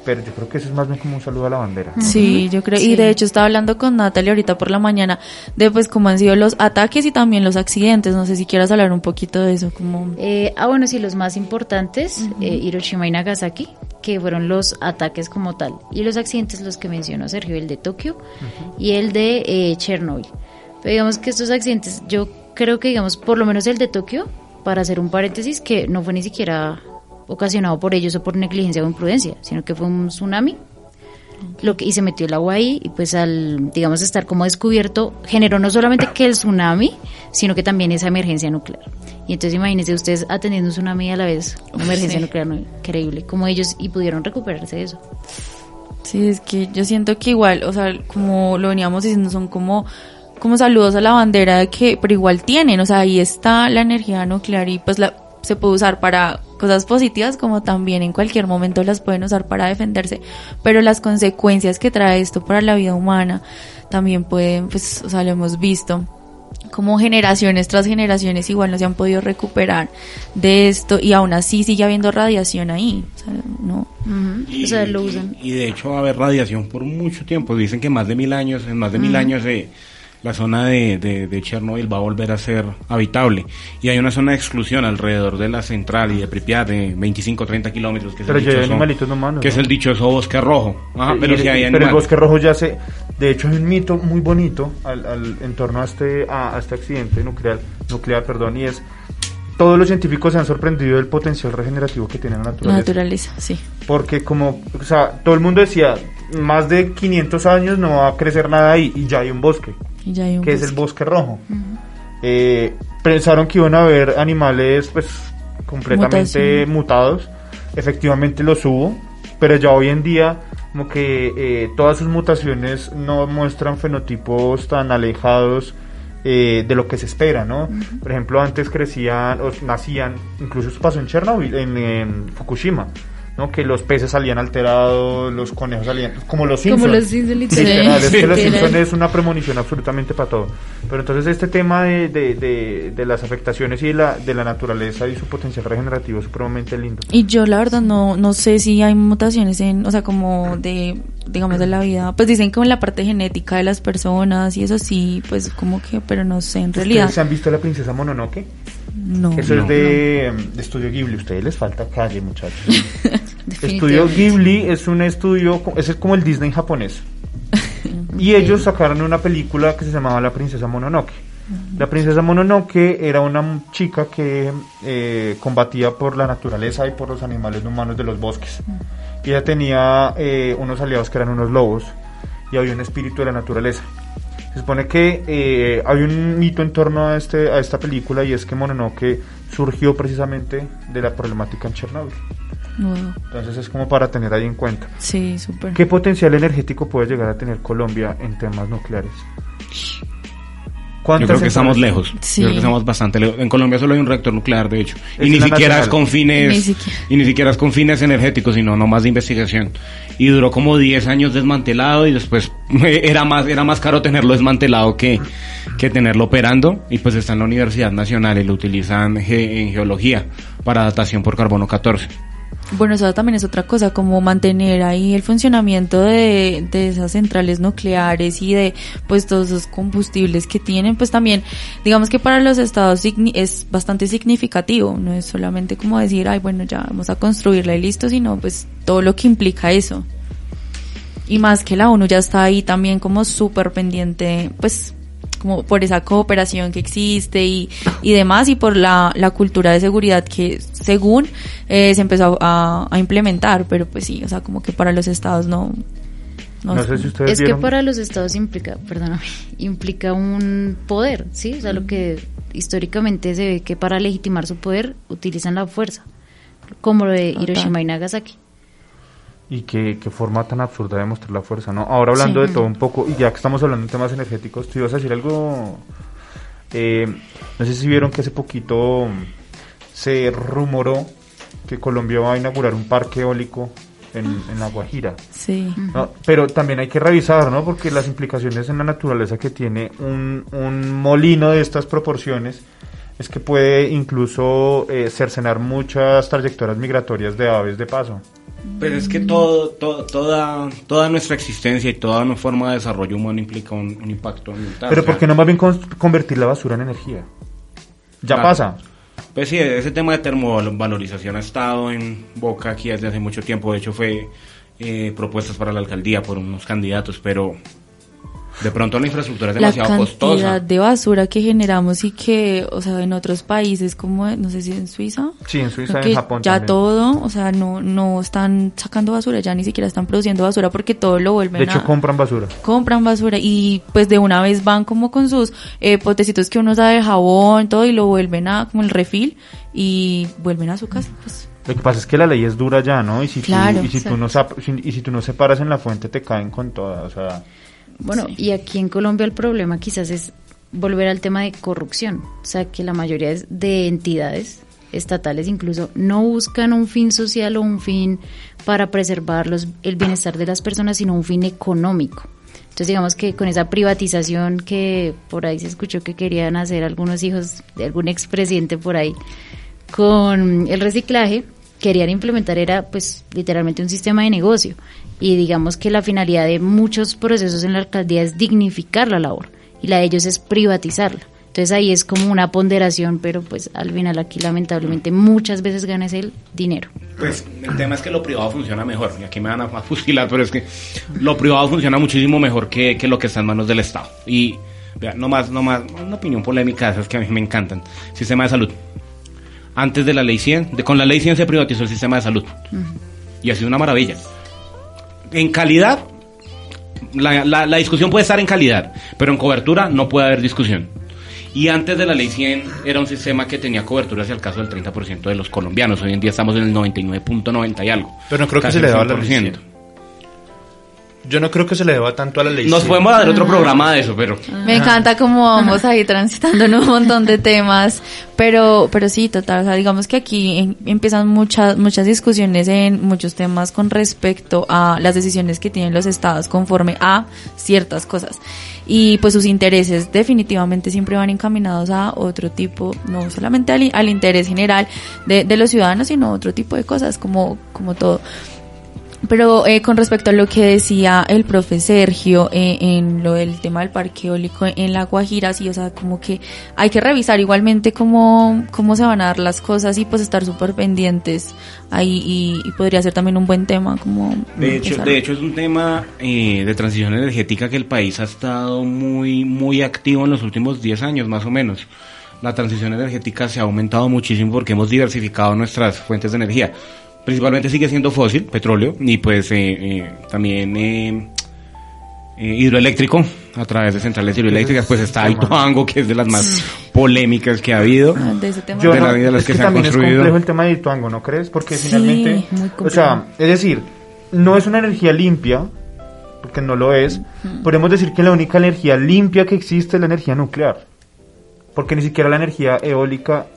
Speaker 5: Pero yo creo que eso es más bien como un saludo a la bandera.
Speaker 4: Sí, yo creo, y de hecho estaba hablando con Natalia ahorita por la mañana de pues cómo han sido los ataques y también los accidentes. No sé si quieras hablar un poquito de eso, como
Speaker 7: Eh, ah, bueno, sí, los más importantes, eh, Hiroshima y Nagasaki, que fueron los ataques como tal. Y los accidentes, los que mencionó Sergio, el de Tokio y el de eh, Chernobyl. Pero digamos que estos accidentes, yo creo que, digamos, por lo menos el de Tokio, para hacer un paréntesis, que no fue ni siquiera ocasionado por ellos o por negligencia o imprudencia, sino que fue un tsunami lo que, y se metió el agua ahí y pues al digamos estar como descubierto generó no solamente que el tsunami sino que también esa emergencia nuclear. Y entonces imagínense ustedes atendiendo un tsunami a la vez una emergencia
Speaker 4: Sí.
Speaker 7: nuclear no, increíble como ellos y pudieron recuperarse de eso.
Speaker 4: Sí, es que yo siento que igual, o sea, como lo veníamos diciendo, son como, como saludos a la bandera de que, pero igual tienen, o sea, ahí está la energía nuclear y pues la, se puede usar para cosas positivas como también en cualquier momento las pueden usar para defenderse, pero las consecuencias que trae esto para la vida humana también pueden, pues, o sea, lo hemos visto como generaciones tras generaciones igual no se han podido recuperar de esto y aún así sigue habiendo radiación ahí, o sea, no.
Speaker 7: o sea lo usan
Speaker 6: Y de hecho va a haber radiación por mucho tiempo. Dicen que más de mil años, en más de mil años eh, la zona de, de, de Chernobyl va a volver a ser habitable. Y hay una zona de exclusión alrededor de la central y de Pripyat de 25 30 kilómetros. Que es
Speaker 5: Pero
Speaker 6: el
Speaker 5: ya hay
Speaker 6: dichoso-
Speaker 5: animalitos no humanos,
Speaker 6: Que es el dichoso bosque rojo. Ajá,
Speaker 5: Y-
Speaker 6: pero
Speaker 5: y-
Speaker 6: sí hay
Speaker 5: pero el bosque rojo ya se de hecho hay un mito muy bonito al, al- en torno a este a, a este accidente nuclear nuclear perdón y es todos los científicos se han sorprendido del potencial regenerativo que tiene la
Speaker 4: La
Speaker 5: naturaleza
Speaker 4: naturaleza, sí.
Speaker 5: porque como o sea todo el mundo decía más de 500 años no va a crecer nada ahí y ya hay un bosque
Speaker 4: Y ya hay un
Speaker 5: que es el
Speaker 4: bosque.
Speaker 5: rojo Eh, pensaron que iban a haber animales pues completamente
Speaker 4: Mutación.
Speaker 5: mutados efectivamente los hubo pero ya hoy en día como que eh, todas sus mutaciones no muestran fenotipos tan alejados eh, de lo que se espera, ¿no? Por ejemplo, antes crecían o nacían, incluso eso pasó en Chernobyl, en, en Fukushima, ¿no? Que los peces salían alterados, los conejos salían como los Simpsons.
Speaker 7: como los Simpsons, literal.
Speaker 5: Es que los. Simpsons es una premonición absolutamente para todo. Pero entonces este tema de, de, de, de las afectaciones y de la, de la naturaleza y su potencial regenerativo es supremamente lindo.
Speaker 4: Y yo la verdad no, no sé si hay mutaciones en, o sea, como de, digamos, de la vida. Pues dicen como en la parte genética de las personas y eso sí, pues como que, pero no sé, en realidad.
Speaker 5: ¿Ustedes se han visto la princesa Mononoke?
Speaker 4: No.
Speaker 5: Eso
Speaker 6: No.
Speaker 5: es de, de Estudio Ghibli. Ustedes les falta calle, muchachos. Estudio. Ghibli es un estudio, ese es como el Disney japonés. Y ellos sacaron una película que se llamaba La Princesa Mononoke. La Princesa Mononoke era una chica que eh, combatía por la naturaleza y por los animales no humanos de los bosques. Y ella tenía eh, unos aliados que eran unos lobos y había un espíritu de la naturaleza. Se supone que eh, hay un mito en torno a, este, a esta película y es que Mononoke surgió precisamente de la problemática en Chernobyl.
Speaker 4: Wow.
Speaker 5: Entonces es como para tener ahí en cuenta.
Speaker 4: Sí, súper.
Speaker 5: ¿Qué potencial energético puede llegar a tener Colombia en temas nucleares? ¿Cuántas
Speaker 6: Yo creo que estamos lejos.
Speaker 4: Sí.
Speaker 6: Yo creo que estamos bastante lejos. En Colombia solo hay un reactor nuclear, de hecho.
Speaker 5: Es
Speaker 6: y ni siquiera es con fines,
Speaker 4: Ni siquiera.
Speaker 6: y ni siquiera es con fines energéticos, sino nomás de investigación. Y duró como 10 años desmantelado y después era más, era más caro tenerlo desmantelado que, que tenerlo operando. Y pues está en la Universidad Nacional y lo utilizan ge- en geología para datación por carbono 14.
Speaker 4: Bueno, eso también es otra cosa, como mantener ahí el funcionamiento de, de esas centrales nucleares y de pues todos esos combustibles que tienen, pues también digamos que para los estados es bastante significativo, no es solamente como decir, ay bueno, ya vamos a construirla y listo, sino pues todo lo que implica eso. Y más que la ONU ya está ahí también como súper pendiente, pues como por esa cooperación que existe y, y demás y por la, la cultura de seguridad que según eh, se empezó a, a implementar, pero pues sí, o sea, como que para los estados no.
Speaker 5: No sé si ustedes
Speaker 7: Es que para los estados implica, perdóname, implica un poder, ¿sí? O sea, lo que históricamente se ve que para legitimar su poder utilizan la fuerza, como lo de. Hiroshima y Nagasaki.
Speaker 5: Y qué, qué forma tan absurda de mostrar la fuerza, ¿no? Ahora hablando
Speaker 4: Sí.
Speaker 5: de todo un poco, y ya que estamos hablando de temas energéticos, tú ibas a decir algo... eh, no sé si vieron que hace poquito se rumoró que Colombia va a inaugurar un parque eólico en, en La Guajira.
Speaker 4: Sí.
Speaker 5: No, pero también hay que revisar, ¿no? Porque las implicaciones en la naturaleza que tiene un, un molino de estas proporciones es que puede incluso eh, cercenar muchas trayectorias migratorias de aves de paso.
Speaker 6: Pero es que todo, todo- toda, toda nuestra existencia y toda nuestra forma de desarrollo humano implica un, un impacto ambiental.
Speaker 5: Pero
Speaker 6: o sea,
Speaker 5: ¿por qué no más bien con- convertir la basura en energía? Ya
Speaker 6: Claro.
Speaker 5: pasa.
Speaker 6: Pues sí, ese tema de termovalorización ha estado en boca aquí desde hace mucho tiempo. De hecho, fue eh, propuestas para la alcaldía por unos candidatos, pero de pronto la infraestructura es
Speaker 4: La
Speaker 6: demasiado
Speaker 4: cantidad
Speaker 6: costosa.
Speaker 4: de basura que generamos y que, o sea, en otros países como, no sé si en Suiza,
Speaker 5: Sí, en Suiza, en Japón
Speaker 4: ya
Speaker 5: también.
Speaker 4: todo, o sea, no, no están sacando basura, ya ni siquiera están produciendo basura porque todo lo vuelven
Speaker 5: De hecho,
Speaker 4: a...
Speaker 5: compran basura.
Speaker 4: compran basura y pues de una vez van como con sus eh, potecitos que uno sabe de jabón, todo y lo vuelven a como el refil y vuelven a su casa. Pues.
Speaker 5: Lo que pasa es que la ley es dura ya, ¿no? Y si,
Speaker 4: Claro,
Speaker 5: tú, y si, tú no, y si tú no separas en la fuente, te caen con todas. O sea,
Speaker 7: Bueno, y aquí en Colombia el problema quizás es volver al tema de corrupción. O sea, que la mayoría de entidades estatales incluso no buscan un fin social o un fin para preservar los, el bienestar de las personas, sino un fin económico. Entonces digamos que con esa privatización que por ahí se escuchó que querían hacer algunos hijos de algún expresidente por ahí, con el reciclaje querían implementar era pues literalmente un sistema de negocio y digamos que la finalidad de muchos procesos en la alcaldía es dignificar la labor y la de ellos es privatizarla. Entonces ahí es como una ponderación, pero pues al final aquí lamentablemente muchas veces gana es el dinero.
Speaker 6: Pues el tema es que lo privado funciona mejor. Y aquí me van a fusilar, pero es que lo privado funciona muchísimo mejor que, que lo que está en manos del Estado. Y vea, no más, no más, una opinión polémica de esas que a mí me encantan. Sistema de salud. Antes de la ley 100, de, con la ley 100 se privatizó el sistema de salud. Y ha sido una maravilla. En calidad, la, la- la discusión puede estar en calidad, pero en cobertura no puede haber discusión. Y antes de la ley 100 era un sistema que tenía cobertura hacia el caso del 30% de los colombianos. Hoy en día estamos en el 99.90 y algo.
Speaker 8: Pero no creo que se le
Speaker 6: el
Speaker 8: deba a la
Speaker 6: 100%.
Speaker 8: ley 100. Yo no creo que se le deba tanto a la ley.
Speaker 6: Nos
Speaker 8: 100.
Speaker 6: podemos dar otro programa de eso, pero...
Speaker 4: Me encanta cómo vamos ahí transitando en un montón de temas, pero, pero sí, total, o sea, digamos que aquí em- empiezan muchas, muchas discusiones en muchos temas con respecto a las decisiones que tienen los estados conforme a ciertas cosas. Y pues sus intereses definitivamente siempre van encaminados a otro tipo, no solamente al, al interés general de, de los ciudadanos, sino a otro tipo de cosas, como, como todo. Pero eh, con respecto a lo que decía el profe Sergio eh, en lo del tema del parque eólico en La Guajira, sí, o sea, como que hay que revisar igualmente cómo, cómo se van a dar las cosas y pues estar súper pendientes ahí y, y podría ser también un buen tema como...
Speaker 6: De hecho,
Speaker 4: empezar.
Speaker 6: de hecho es un tema eh, de transición energética que el país ha estado muy, muy activo en los últimos 10 años, más o menos. La transición energética se ha aumentado muchísimo porque hemos diversificado nuestras fuentes de energía. Principalmente sigue siendo fósil, petróleo, y pues eh, eh, también eh, eh, hidroeléctrico, a través de centrales hidroeléctricas, pues está el Toango, que es de las más polémicas que ha habido.
Speaker 4: Ah, de ese tema.
Speaker 5: Yo
Speaker 6: de
Speaker 5: no-
Speaker 6: la vida de las
Speaker 5: es
Speaker 6: que
Speaker 5: que,
Speaker 6: se han
Speaker 5: también es
Speaker 6: construido.
Speaker 5: complejo el tema de Ituango, ¿no crees? Porque
Speaker 4: Sí,
Speaker 5: finalmente,
Speaker 4: muy
Speaker 5: o sea, es decir, no es una energía limpia, porque no lo es. Podemos decir que la única energía limpia que existe es la energía nuclear. porque ni siquiera la energía eólica,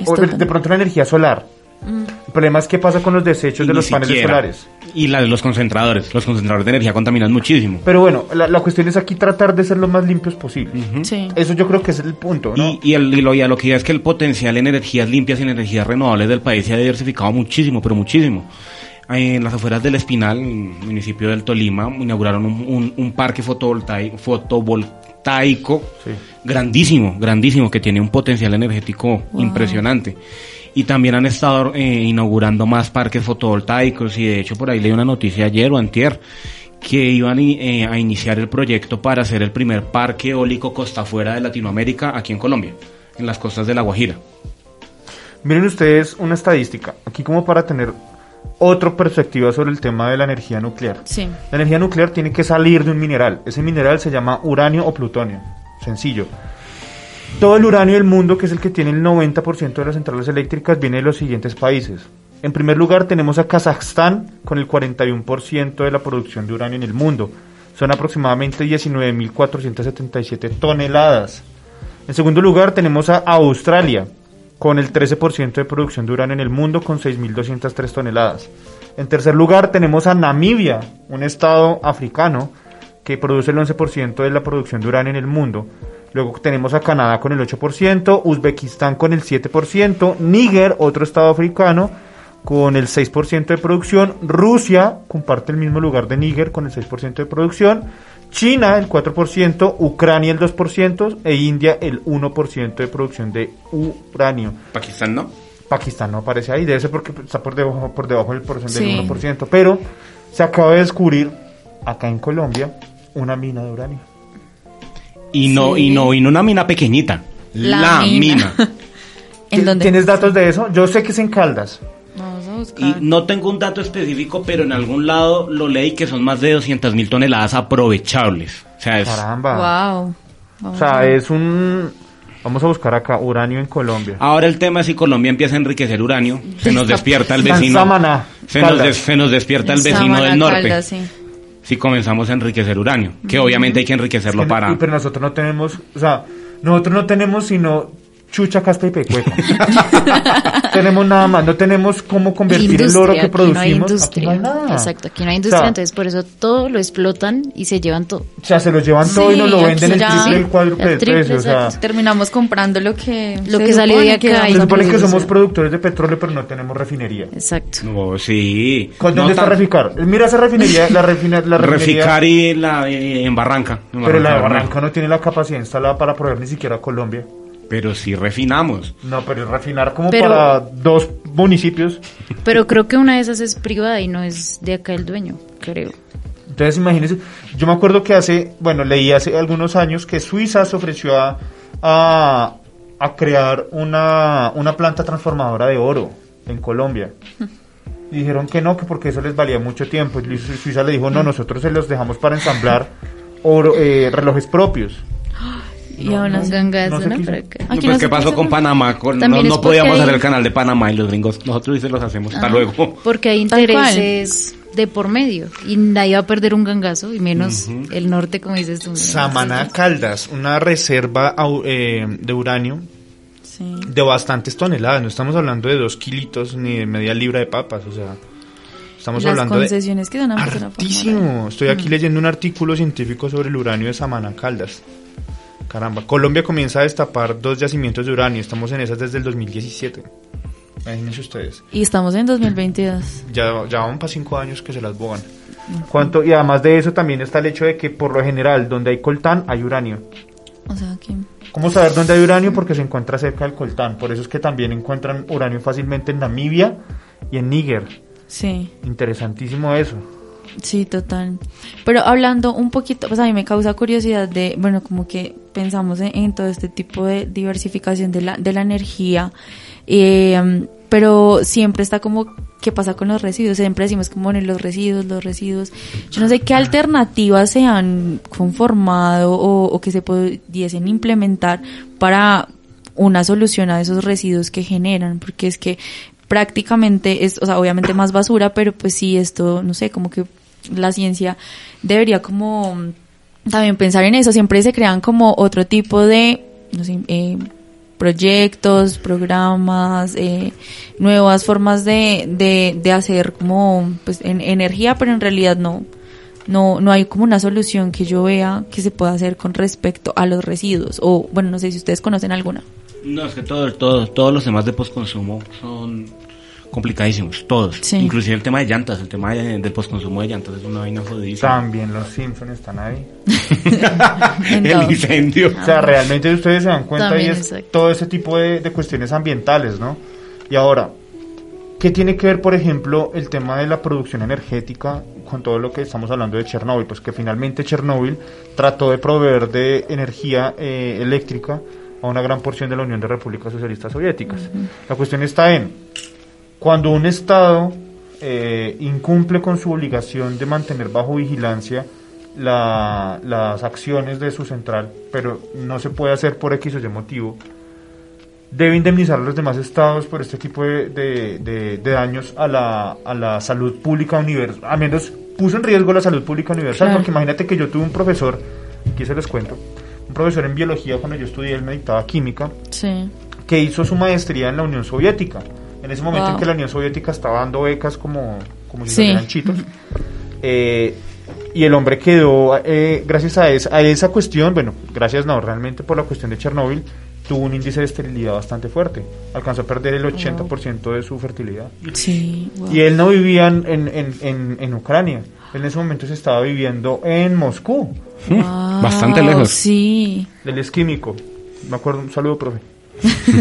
Speaker 4: Es
Speaker 5: o de pronto la energía solar. El problema es qué pasa con los desechos
Speaker 6: Y
Speaker 5: de los paneles
Speaker 6: siquiera.
Speaker 5: solares.
Speaker 6: Y la de los concentradores. Los concentradores de energía contaminan muchísimo.
Speaker 5: Pero bueno, la, la cuestión es aquí tratar de ser lo más limpios posible.
Speaker 4: Sí.
Speaker 5: Eso yo creo que es el punto, ¿no?
Speaker 6: Y, y, el, y lo, y a lo que ya es que el potencial en energías limpias y en energías renovables del país se ha diversificado muchísimo, pero muchísimo. En las afueras del Espinal, en el municipio del Tolima, inauguraron un, un- un parque fotovoltaico, fotovoltaico
Speaker 5: Sí.
Speaker 6: grandísimo, grandísimo, que tiene un potencial energético impresionante. Y también han estado eh, inaugurando más parques fotovoltaicos y de hecho por ahí leí una noticia ayer o antier que iban eh, a iniciar el proyecto para hacer el primer parque eólico costa afuera de Latinoamérica aquí en Colombia, en las costas de La Guajira.
Speaker 5: Miren ustedes una estadística, aquí como para tener otra perspectiva sobre el tema de la energía nuclear.
Speaker 4: Sí.
Speaker 5: La energía nuclear tiene que salir de un mineral. Ese mineral se llama uranio o plutonio. Sencillo. Todo el uranio del mundo, que es el que tiene el 90% de las centrales eléctricas, viene de los siguientes países. En primer lugar tenemos a Kazajstán con el 41% de la producción de uranio en el mundo. Son aproximadamente 19.477 toneladas. En segundo lugar tenemos a Australia con el 13% de producción de uranio en el mundo con 6.203 toneladas. En tercer lugar tenemos a Namibia, un estado africano que produce el 11% de la producción de uranio en el mundo. Luego tenemos a Canadá con el 8%, Uzbekistán con el 7%, Níger, otro estado africano, con el 6% de producción, Rusia comparte el mismo lugar de Níger con el 6% de producción, China el 4%, Ucrania el 2% e India el 1% de producción de uranio.
Speaker 6: Pakistán no.
Speaker 5: Pakistán no aparece ahí, debe ser porque está por debajo, por debajo del, porcentaje
Speaker 4: Sí.
Speaker 5: del 1%, pero se acaba de descubrir acá en Colombia una mina de uranio.
Speaker 6: Y no,
Speaker 4: Sí.
Speaker 6: y no, y no una mina pequeñita.
Speaker 4: La
Speaker 6: La,
Speaker 4: mina.
Speaker 6: mina.
Speaker 4: ¿En dónde?
Speaker 5: ¿Tienes datos de eso? Yo sé que es en Caldas.
Speaker 4: Vamos a
Speaker 6: Y
Speaker 4: buscar.
Speaker 6: no tengo un dato específico, pero en algún lado lo leí que son más de 200 mil toneladas aprovechables. O sea, es,
Speaker 5: Caramba.
Speaker 4: Wow.
Speaker 5: O sea, es un... Vamos a buscar acá, uranio en Colombia.
Speaker 6: Ahora el tema es si Colombia empieza a enriquecer uranio, se nos despierta el vecino. Se, nos des- se nos despierta el vecino del norte.
Speaker 4: Caldas, sí.
Speaker 6: Si comenzamos a enriquecer uranio, que obviamente hay que enriquecerlo para.
Speaker 5: Pero nosotros no tenemos, o sea, nosotros no tenemos sino chucha, casta y pecueca. tenemos nada más, no tenemos cómo convertir el oro que
Speaker 7: aquí no hay
Speaker 5: producimos.
Speaker 7: industria.
Speaker 5: Aquí no hay nada.
Speaker 7: Exacto, aquí no hay industria,
Speaker 5: O sea,
Speaker 7: entonces por eso todo lo explotan y se llevan todo.
Speaker 5: O sea, se lo llevan todo y nos lo venden el
Speaker 4: ya-
Speaker 5: triple el cuádruple
Speaker 7: el triple,
Speaker 5: precio. O sea.
Speaker 4: Terminamos comprando lo que
Speaker 7: Lo
Speaker 4: se
Speaker 7: que salió de acá
Speaker 5: se supone que somos productores de petróleo, pero no tenemos refinería.
Speaker 7: Exacto.
Speaker 6: No, sí.
Speaker 5: ¿Con
Speaker 6: No
Speaker 5: ¿Dónde está
Speaker 6: tan-
Speaker 5: Reficar? Mira esa refinería, la, refina- la refinería.
Speaker 6: Reficar y la, eh, en Barranca. en
Speaker 5: Pero la de
Speaker 6: Barranca.
Speaker 5: Barranca no tiene la capacidad instalada para proveer ni siquiera a Colombia.
Speaker 6: Pero sí refinamos.
Speaker 5: No, pero es refinar como
Speaker 7: Pero-
Speaker 5: para dos municipios.
Speaker 7: Pero creo que una de esas es privada y no es de acá el dueño, creo.
Speaker 5: Entonces imagínense, yo me acuerdo que hace, bueno, leí hace algunos años que Suiza se ofreció a, a, a crear una, una planta transformadora de oro en Colombia. Y dijeron que no, que porque eso les valía mucho tiempo. Y Su- Suiza le dijo, no, nosotros se los dejamos para ensamblar oro, eh, relojes propios.
Speaker 4: Y aún así-
Speaker 7: Gangas,
Speaker 5: no
Speaker 7: ¿no? Por acá.
Speaker 4: Aquí
Speaker 6: pues,
Speaker 4: no
Speaker 6: ¿qué pasó con Panamá? Con- no no podíamos
Speaker 7: porque
Speaker 6: hacer
Speaker 7: hay-
Speaker 6: el canal de Panamá y los gringos. Nosotros sí se los hacemos. Hasta luego.
Speaker 7: Porque hay intereses de por medio y nadie va a perder un gangazo y menos el norte, como dices tú.
Speaker 8: Samaná Caldas, una reserva eh, de uranio
Speaker 4: Sí.
Speaker 8: de bastantes toneladas. No estamos hablando de dos kilitos ni de media libra de papas. O sea, estamos
Speaker 4: Las
Speaker 8: hablando de
Speaker 4: concesiones que dan a.
Speaker 8: Estoy aquí leyendo un artículo científico sobre el uranio de Samana Caldas. Caramba, Colombia comienza a destapar dos yacimientos de uranio. Estamos en esas desde el 2017. Imagínense ustedes.
Speaker 4: Y estamos en 2022.
Speaker 8: Ya, ya van para cinco años que se las bogan.
Speaker 5: ¿Cuánto? Y además de eso también está el hecho de que por lo general donde hay coltán hay uranio.
Speaker 4: O sea que...
Speaker 5: ¿Cómo saber dónde hay uranio? Porque se encuentra cerca del coltán. Por eso es que también encuentran uranio fácilmente en Namibia y en Níger.
Speaker 4: Sí.
Speaker 5: Interesantísimo eso.
Speaker 4: Sí, total. Pero hablando un poquito, pues a mí me causa curiosidad de, bueno, como que pensamos en, en todo este tipo de diversificación de la, de la energía, eh, pero siempre está como, ¿qué pasa con los residuos? Siempre decimos como, bueno, los residuos, los residuos. Yo no sé qué alternativas se han conformado o, o que se pudiesen implementar para una solución a esos residuos que generan, porque es que prácticamente es, o sea, obviamente más basura, pero pues sí, esto, no sé, como que la ciencia debería como también pensar en eso, siempre se crean como otro tipo de, eh, proyectos, programas, eh, nuevas formas de, de, de hacer como pues en, energía, pero en realidad no, no, no hay como una solución que yo vea que se pueda hacer con respecto a los residuos. O bueno, no sé si ustedes conocen alguna.
Speaker 6: No, es que todo, todo, todos los temas de postconsumo son complicadísimos, todos. Inclusive el tema de llantas, el tema de, del postconsumo de llantas es una vaina jodidísima.
Speaker 5: También los Simpsons están ahí.
Speaker 6: el incendio.
Speaker 5: O sea, realmente ustedes se dan cuenta y es todo ese tipo de, de cuestiones ambientales, ¿no? Y ahora, ¿Qué tiene que ver, por ejemplo, el tema de la producción energética con todo lo que estamos hablando de Chernóbil? Pues que finalmente Chernóbil trató de proveer de energía eh, eléctrica a una gran porción de la Unión de Repúblicas Socialistas Soviéticas. La cuestión está en, cuando un Estado eh, incumple con su obligación de mantener bajo vigilancia las acciones de su central, pero no se puede hacer por X o Y motivo, debe indemnizar a los demás estados por este tipo de, daños a la, a la, salud pública universal. A menos puso en riesgo la salud pública universal, porque imagínate que yo tuve un profesor, aquí se les cuento, un profesor en biología cuando yo estudié, él me dictaba química, que hizo su maestría en la Unión Soviética. En ese momento en que la Unión Soviética estaba dando becas como, como si fueran chitos. Eh, y el hombre quedó, eh, gracias a esa, a esa cuestión, bueno, gracias no, realmente por la cuestión de Chernóbil, tuvo un índice de esterilidad bastante fuerte. Alcanzó a perder el 80% de su fertilidad.
Speaker 4: Sí,
Speaker 5: Y él no vivía en, en, en, en, Ucrania. Él en ese momento se estaba viviendo en Moscú.
Speaker 6: Bastante lejos.
Speaker 4: Sí.
Speaker 5: Él es químico. Me acuerdo, un saludo, profe.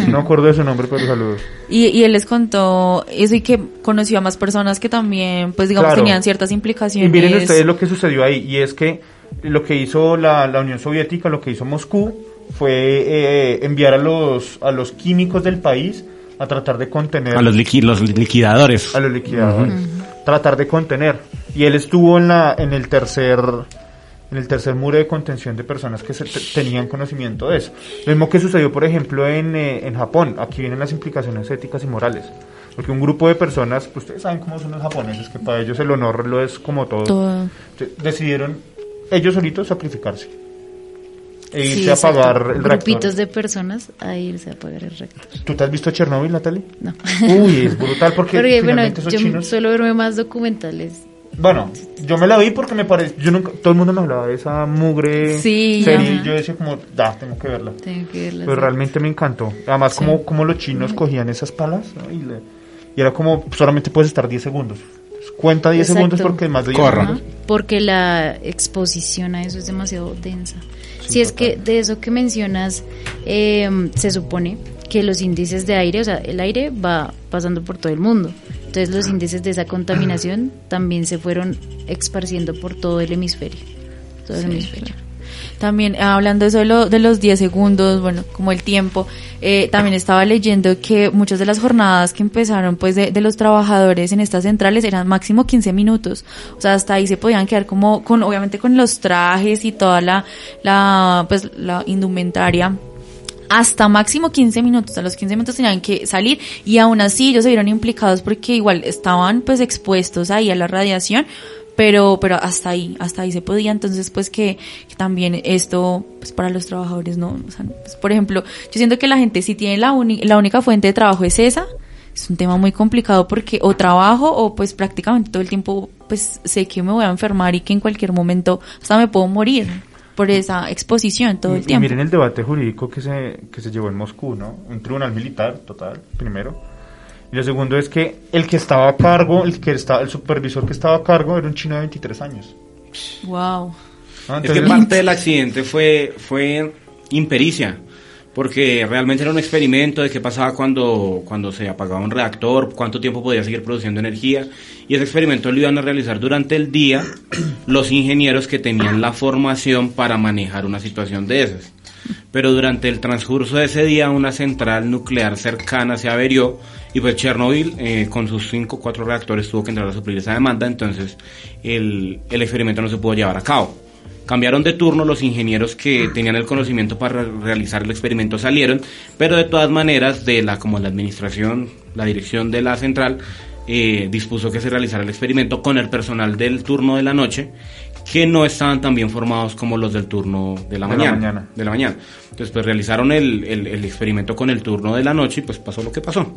Speaker 5: No acuerdo de su nombre, pero saludos.
Speaker 4: Y, y él les contó eso y que conoció a más personas que también, pues digamos, tenían ciertas implicaciones.
Speaker 5: Y miren ustedes lo que sucedió ahí, y es que lo que hizo la, la Unión Soviética, lo que hizo Moscú, fue eh, enviar a los, a los químicos del país a tratar de contener.
Speaker 6: A los, los liquidadores.
Speaker 5: A los liquidadores. Tratar de contener. Y él estuvo en, la, en el tercer en el tercer muro de contención de personas que tenían conocimiento de eso. Lo mismo que sucedió, por ejemplo, en, eh, en Japón. Aquí vienen las implicaciones éticas y morales. Porque un grupo de personas, pues ustedes saben cómo son los japoneses, que para ellos el honor lo es como todo. todo. Decidieron ellos solitos sacrificarse e irse a pagar el
Speaker 7: Grupitos de personas a irse a pagar el reactor.
Speaker 5: ¿Tú te has visto Chernobyl, Natalie?
Speaker 7: No.
Speaker 5: Uy, es brutal porque finalmente
Speaker 7: bueno, yo chinos... suelo verme más documentales.
Speaker 5: Bueno, yo me la vi porque me parece, yo nunca, todo el mundo me hablaba de esa mugre
Speaker 7: sí,
Speaker 5: serie, yo decía como, da, tengo que verla.
Speaker 7: Tengo que verla.
Speaker 5: Pero realmente me encantó. Además, como, como los chinos cogían esas palas y, le, y, era como, solamente puedes estar 10 segundos. Cuenta 10 segundos porque más de 10 segundos.
Speaker 7: Porque la exposición a eso es demasiado densa. Si es que de eso que mencionas, em, se supone que los índices de aire, o sea, el aire va pasando por todo el mundo. Entonces los índices de esa contaminación también se fueron esparciendo por todo el hemisferio. Todo el hemisferio.
Speaker 4: También ah, hablando de eso de, los 10 segundos, bueno, como el tiempo, eh, también estaba leyendo que muchas de las jornadas que empezaron pues de, de, los trabajadores en estas centrales eran máximo 15 minutos. O sea, hasta ahí se podían quedar como con, obviamente con los trajes y toda la, la, pues la indumentaria hasta máximo 15 minutos. A los 15 minutos tenían que salir y aún así ellos se vieron implicados porque igual estaban pues expuestos ahí a la radiación, pero, pero hasta ahí, hasta ahí se podía, entonces pues que, también esto, pues para los trabajadores no, o sea, pues, por ejemplo, yo siento que la gente si tiene la, la única fuente de trabajo es esa, es un tema muy complicado porque o trabajo o pues prácticamente todo el tiempo pues sé que me voy a enfermar y que en cualquier momento hasta me puedo morir por esa exposición todo el tiempo.
Speaker 5: miren el debate jurídico que se, que se llevó en Moscú, ¿no? Un tribunal militar, total, primero y lo segundo es que el que estaba a cargo, el que estaba, el supervisor que estaba a cargo era un chino de 23 años.
Speaker 4: Wow.
Speaker 6: Ah, es que parte del accidente fue, fue impericia, porque realmente era un experimento de qué pasaba cuando, cuando se apagaba un reactor, cuánto tiempo podía seguir produciendo energía, y ese experimento lo iban a realizar durante el día los ingenieros que tenían la formación para manejar una situación de esas. Pero durante el transcurso de ese día una central nuclear cercana se averió y pues Chernobyl, eh, con sus 5 o 4 reactores, tuvo que entrar a suplir esa demanda, entonces el, el experimento no se pudo llevar a cabo. Cambiaron de turno, los ingenieros que tenían el conocimiento para realizar el experimento salieron, pero de todas maneras, de la, como la administración, la dirección de la central, eh, dispuso que se realizara el experimento con el personal del turno de la noche, que no estaban tan bien formados como los del turno de la,
Speaker 5: De la
Speaker 6: mañana,
Speaker 5: mañana.
Speaker 6: De la mañana. Entonces, pues realizaron el, el- el experimento con el turno de la noche y pues pasó lo que pasó.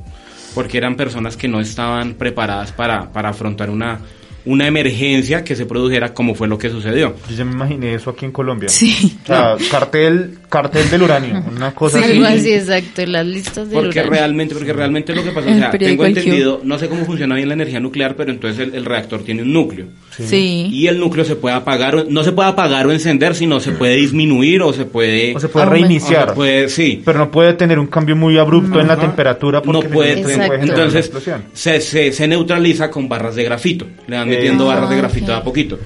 Speaker 6: Porque eran personas que no estaban preparadas para, para afrontar una, una emergencia que se produjera como fue lo que sucedió.
Speaker 5: Yo ya me imaginé eso aquí en Colombia.
Speaker 4: Sí.
Speaker 5: O sea, cartel, cartel del uranio, una cosa así.
Speaker 7: Algo así, exacto, las listas de
Speaker 6: Porque realmente, porque realmente lo que pasa, o sea, tengo entendido, no sé cómo funciona bien la energía nuclear, pero entonces el, el reactor tiene un núcleo.
Speaker 4: Sí.
Speaker 6: Y el núcleo se puede apagar, o- no se puede apagar o encender, sino se puede disminuir o se puede...
Speaker 5: O se puede
Speaker 4: Aumenta.
Speaker 5: reiniciar.
Speaker 6: o se puede- sí.
Speaker 5: Pero no puede tener un cambio muy abrupto en la temperatura porque
Speaker 6: no puede,
Speaker 5: puede una
Speaker 6: entonces se, se, se neutraliza con barras de grafito, le
Speaker 5: Eh.
Speaker 6: Metiendo barras de
Speaker 4: Ah,
Speaker 6: grafito de a poquito,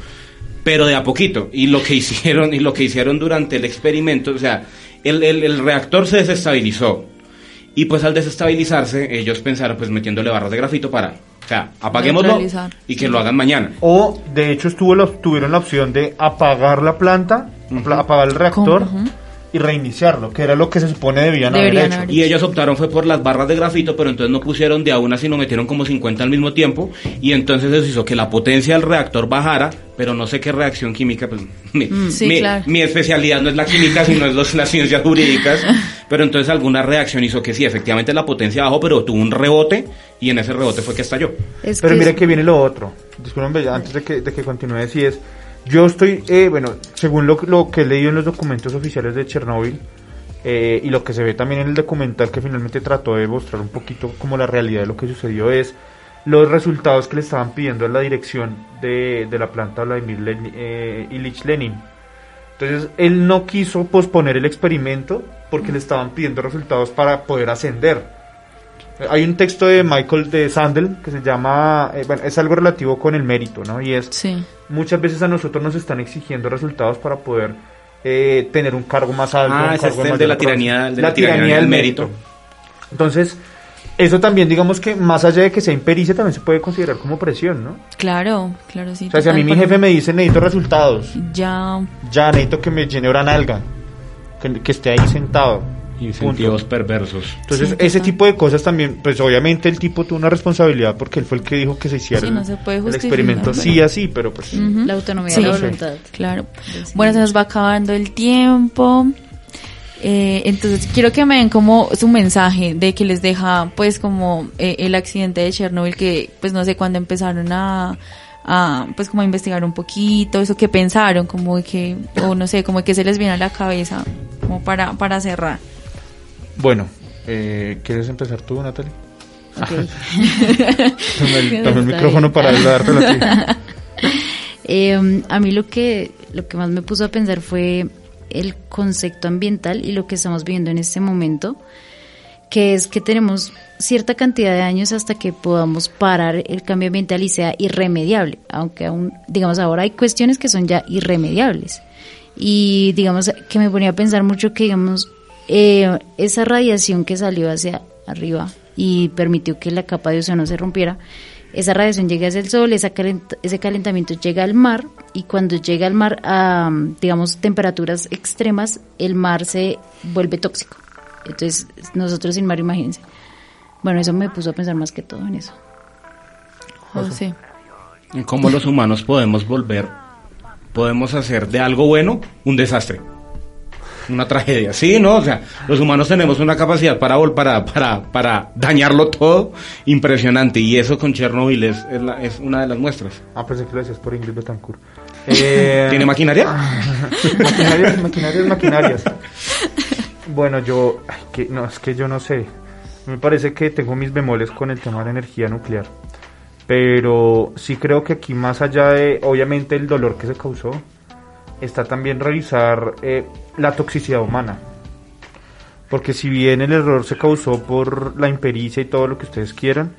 Speaker 6: pero de a poquito. Y lo que hicieron y lo que hicieron durante el experimento, o sea, el, el, el reactor se desestabilizó y pues al desestabilizarse ellos pensaron pues metiéndole barras de grafito para, o sea, apaguémoslo y que lo hagan mañana.
Speaker 5: O, de hecho, estuvo la- tuvieron la opción de apagar la planta, apagar el reactor
Speaker 4: Ujú.
Speaker 5: Y reiniciarlo, que era lo que se supone debían, haber hecho.
Speaker 4: haber
Speaker 6: Y ellos optaron fue por las barras de grafito, pero entonces no pusieron de a una, sino metieron como 50 al mismo tiempo. Y entonces eso hizo que la potencia del reactor bajara, pero no sé qué reacción química. Pues, mi,
Speaker 4: Sí,
Speaker 6: mi-
Speaker 4: claro.
Speaker 6: mi especialidad no es la química, sino es los- las ciencias jurídicas. Pero entonces alguna reacción hizo que sí, efectivamente la potencia bajó, pero tuvo un rebote y en ese rebote fue que estalló.
Speaker 7: Es
Speaker 5: Pero
Speaker 7: que
Speaker 5: mire
Speaker 7: es-
Speaker 5: que viene lo otro. Disculpenme, ya, antes de que, de que continúe, si es. Yo estoy, eh, bueno, según lo, lo que he leído en los documentos oficiales de Chernóbil eh, y lo que se ve también en el documental que finalmente trató de mostrar un poquito como la realidad de lo que sucedió es los resultados que le estaban pidiendo a la dirección de, de la planta Vladimir Lenin, eh, Ilich Lenin. Entonces él no quiso posponer el experimento porque le estaban pidiendo resultados para poder ascender. Hay un texto de Michael de Sandel que se llama, eh, bueno, es algo relativo con el mérito, ¿no? Y es,
Speaker 4: Sí.
Speaker 5: muchas veces a nosotros nos están exigiendo resultados para poder eh, tener un cargo más alto.
Speaker 6: Ah,
Speaker 5: un
Speaker 6: ese
Speaker 5: cargo
Speaker 6: es el
Speaker 5: mayor
Speaker 6: de la tiranía- de la tiranía del mérito.
Speaker 5: Entonces, eso también, digamos que más allá de que sea impericia, también se puede considerar como presión, ¿no?
Speaker 4: Claro, claro, sí.
Speaker 5: O sea, si a mí mi jefe me dice necesito resultados,
Speaker 4: Ya,
Speaker 5: ya necesito que me llene una nalga, que, que esté ahí sentado.
Speaker 6: Incentivos
Speaker 5: Punto.
Speaker 6: perversos.
Speaker 5: Entonces,
Speaker 4: Sí,
Speaker 5: ese tipo de cosas también, pues obviamente el tipo tuvo una responsabilidad porque él fue el que dijo que se hiciera
Speaker 4: Sí,
Speaker 5: el,
Speaker 4: no se puede
Speaker 5: el experimento
Speaker 4: pero-
Speaker 5: sí así, pero pues...
Speaker 4: Ujú.
Speaker 7: la autonomía
Speaker 4: Sí.
Speaker 7: de la voluntad.
Speaker 4: Claro. Bueno, se nos va acabando el tiempo. Eh, entonces quiero que me den como su mensaje de que les deja pues como eh, el accidente de Chernobyl que pues no sé cuándo empezaron a, a pues como a investigar un poquito eso que pensaron como que o no sé como que se les viene a la cabeza como para para cerrar
Speaker 5: Bueno, eh, ¿quieres empezar tú, Natalie?
Speaker 7: Ok.
Speaker 5: Toma el, el micrófono para dártelo a.
Speaker 7: Eh, a mí lo que, lo que más me puso a pensar fue el concepto ambiental y lo que estamos viviendo en este momento, que es que tenemos cierta cantidad de años hasta que podamos parar el cambio ambiental y sea irremediable, aunque aún, digamos, ahora hay cuestiones que son ya irremediables. Y digamos que me ponía a pensar mucho que, digamos, eh, esa radiación que salió hacia arriba y permitió que la capa de ozono se rompiera, esa radiación llega hacia el sol, esa calent- ese calentamiento llega al mar y cuando llega al mar a, digamos, temperaturas extremas, el mar se vuelve tóxico. Entonces, nosotros sin mar, imagínense. Bueno, eso me puso a pensar más que todo en eso.
Speaker 4: José
Speaker 6: En cómo los humanos podemos volver, podemos hacer de algo bueno un desastre. Una tragedia, sí, ¿no? O sea, los humanos tenemos una capacidad para, para, para, para dañarlo todo impresionante y eso con Chernobyl es, es, la- es una de las muestras.
Speaker 5: Ah, pensé que lo decías por Ingrid Betancourt. Eh,
Speaker 6: ¿Tiene maquinaria?
Speaker 5: maquinarias, maquinarias, maquinarias. Bueno, yo, ay, que, no, es que yo no sé. Me parece que tengo mis bemoles con el tema de la energía nuclear. Pero sí creo que aquí más allá de, obviamente, el dolor que se causó, está también revisar eh, la toxicidad humana. Porque si bien el error se causó por la impericia y todo lo que ustedes quieran,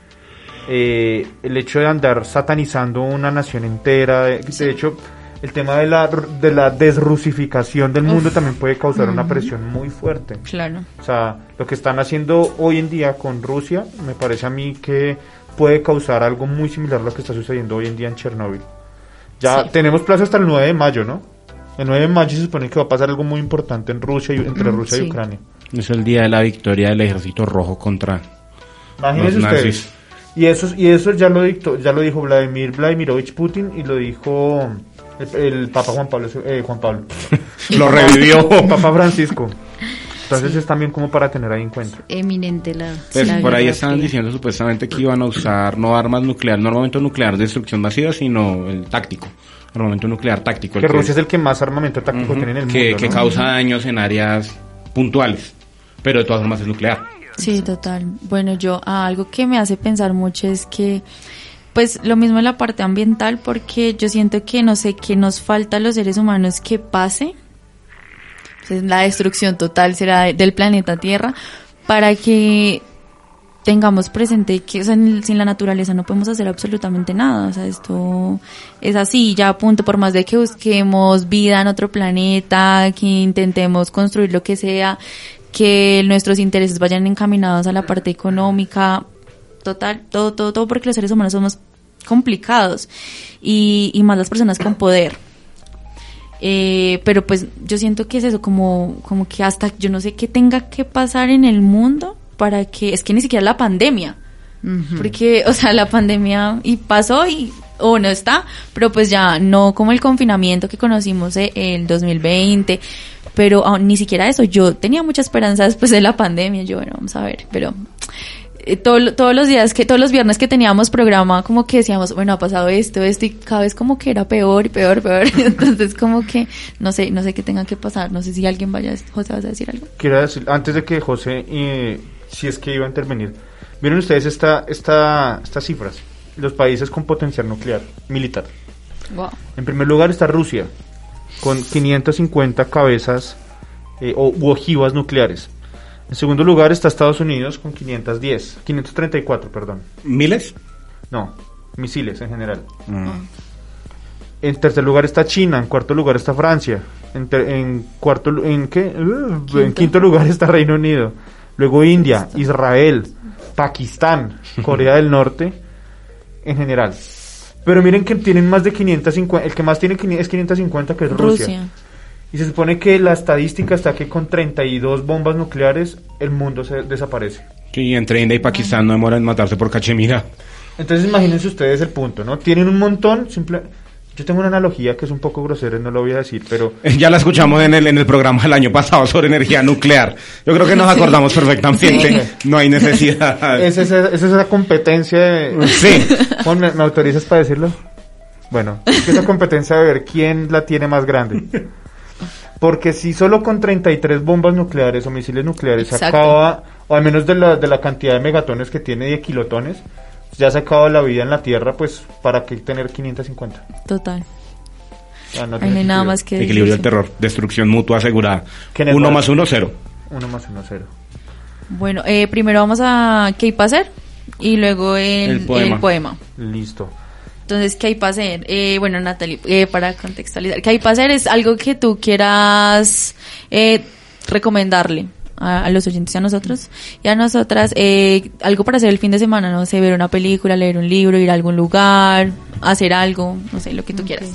Speaker 5: eh, el hecho de andar satanizando una nación entera, de, de hecho, el tema de la, de la desrusificación del mundo también puede causar una presión muy fuerte.
Speaker 4: claro
Speaker 5: O sea, lo que están haciendo hoy en día con Rusia, me parece a mí que puede causar algo muy similar a lo que está sucediendo hoy en día en Chernóbil. Ya
Speaker 4: Sí.
Speaker 5: tenemos plazo hasta el 9 de mayo, ¿no? El 9 de mayo se supone que va a pasar algo muy importante en Rusia y entre Rusia y. Ucrania.
Speaker 6: Es el día de la victoria del ejército rojo contra
Speaker 5: Imagínense
Speaker 6: los
Speaker 5: ustedes. Y eso, y eso ya lo dictó, ya lo dijo Vladimir Vladimirovich Putin y lo dijo El, el Papa Juan Pablo, eh, Juan Pablo.
Speaker 6: Lo revivió.
Speaker 5: Papa Francisco. Entonces es también como para tener ahí en cuenta.
Speaker 7: Eminente la.
Speaker 6: Pues
Speaker 7: la
Speaker 6: por ahí estaban
Speaker 7: Fría.
Speaker 6: diciendo supuestamente que iban a usar no armas nucleares, no armamento nuclear de destrucción masiva, sino el táctico. Armamento nuclear táctico.
Speaker 5: Que Rusia es el que más armamento táctico tiene en el
Speaker 6: que,
Speaker 5: mundo.
Speaker 6: que
Speaker 5: ¿no?
Speaker 6: causa daños en áreas puntuales, pero de todas formas es nuclear.
Speaker 4: Sí, total. Bueno, yo ah, algo que me hace pensar mucho es que, pues lo mismo en la parte ambiental, porque yo siento que no sé qué nos falta a los seres humanos que pase. Pues, la destrucción total será de- del planeta Tierra para que tengamos presente que sin la naturaleza no podemos hacer absolutamente nada. O sea, esto es así, ya a punto, por más de que busquemos vida en otro planeta, que intentemos construir lo que sea, que nuestros intereses vayan encaminados a la parte económica, total, todo, todo, todo, porque los seres humanos somos complicados y, y más las personas con poder. Eh, pero pues yo siento que es eso, como, como que hasta yo no sé qué tenga que pasar en el mundo para que, es que ni siquiera la pandemia, porque, o sea, la pandemia y pasó y, o no está, pero pues ya no como el confinamiento que conocimos eh, el 2020, pero ni siquiera eso, yo tenía mucha esperanza después de la pandemia, yo bueno, vamos a ver, pero eh, todo- todos los días que todos los viernes que teníamos programa como que decíamos bueno ha pasado esto esto y cada vez como que era peor y peor peor entonces como que no sé no sé qué tenga que pasar no sé si alguien vaya José vas a decir algo
Speaker 5: Quiero decir, antes de que José, eh, si es que iba a intervenir, miren ustedes esta, esta, estas cifras. Los países con potencial nuclear, militar.
Speaker 4: wow
Speaker 5: En primer lugar está Rusia, con 550 cabezas eh, o u ojivas nucleares. En segundo lugar está Estados Unidos con 510, 534, perdón.
Speaker 6: ¿Miles?
Speaker 5: No, misiles en general.
Speaker 6: Mm.
Speaker 5: En tercer lugar está China, en cuarto lugar está Francia, en, ter- en cuarto en qué? Uh, en quinto lugar está Reino Unido, luego India, Israel, Pakistán, Corea del Norte, en general. Pero miren que tienen más de 550, el que más tiene 500 es 550 que es Rusia.
Speaker 4: Rusia
Speaker 5: Y se supone que la estadística está que con 32 bombas nucleares el mundo se desaparece.
Speaker 6: Sí, entre India y Pakistán no demoran en matarse por Cachemira.
Speaker 5: Entonces imagínense ustedes el punto, ¿no? Tienen un montón, simple... Yo tengo una analogía que es un poco grosera, y no lo voy a decir, pero
Speaker 6: Ya la escuchamos en el, en el programa del año pasado sobre energía nuclear. Yo creo que nos acordamos perfectamente. No hay necesidad.
Speaker 5: es esa, es esa competencia de...
Speaker 6: Sí.
Speaker 5: ¿me, me autorizas para decirlo? Bueno, es esa competencia de ver quién la tiene más grande. Porque si solo con 33 bombas nucleares o misiles nucleares se acaba, o al menos de la, de la cantidad de megatones que tiene y de kilotones, ya se acaba la vida en la Tierra, pues ¿para qué tener 550?
Speaker 4: total
Speaker 5: Ah, no
Speaker 4: hay nada más que
Speaker 6: Equilibrio del terror. Destrucción mutua asegurada.
Speaker 5: ¿Qué en el
Speaker 6: Uno más uno, cero.
Speaker 5: Uno más uno, cero.
Speaker 4: bueno eh, primero vamos a qué hay para hacer y luego el,
Speaker 6: El poema.
Speaker 4: el poema.
Speaker 5: Listo.
Speaker 4: Entonces, ¿qué hay para hacer? Eh, bueno, Natalie, eh, para contextualizar, ¿qué hay para hacer? Es algo que tú quieras eh, recomendarle a, a los oyentes y a nosotros y a nosotras, eh, algo para hacer el fin de semana, no sé, ver una película, leer un libro, ir a algún lugar, hacer algo, no sé, lo que tú quieras.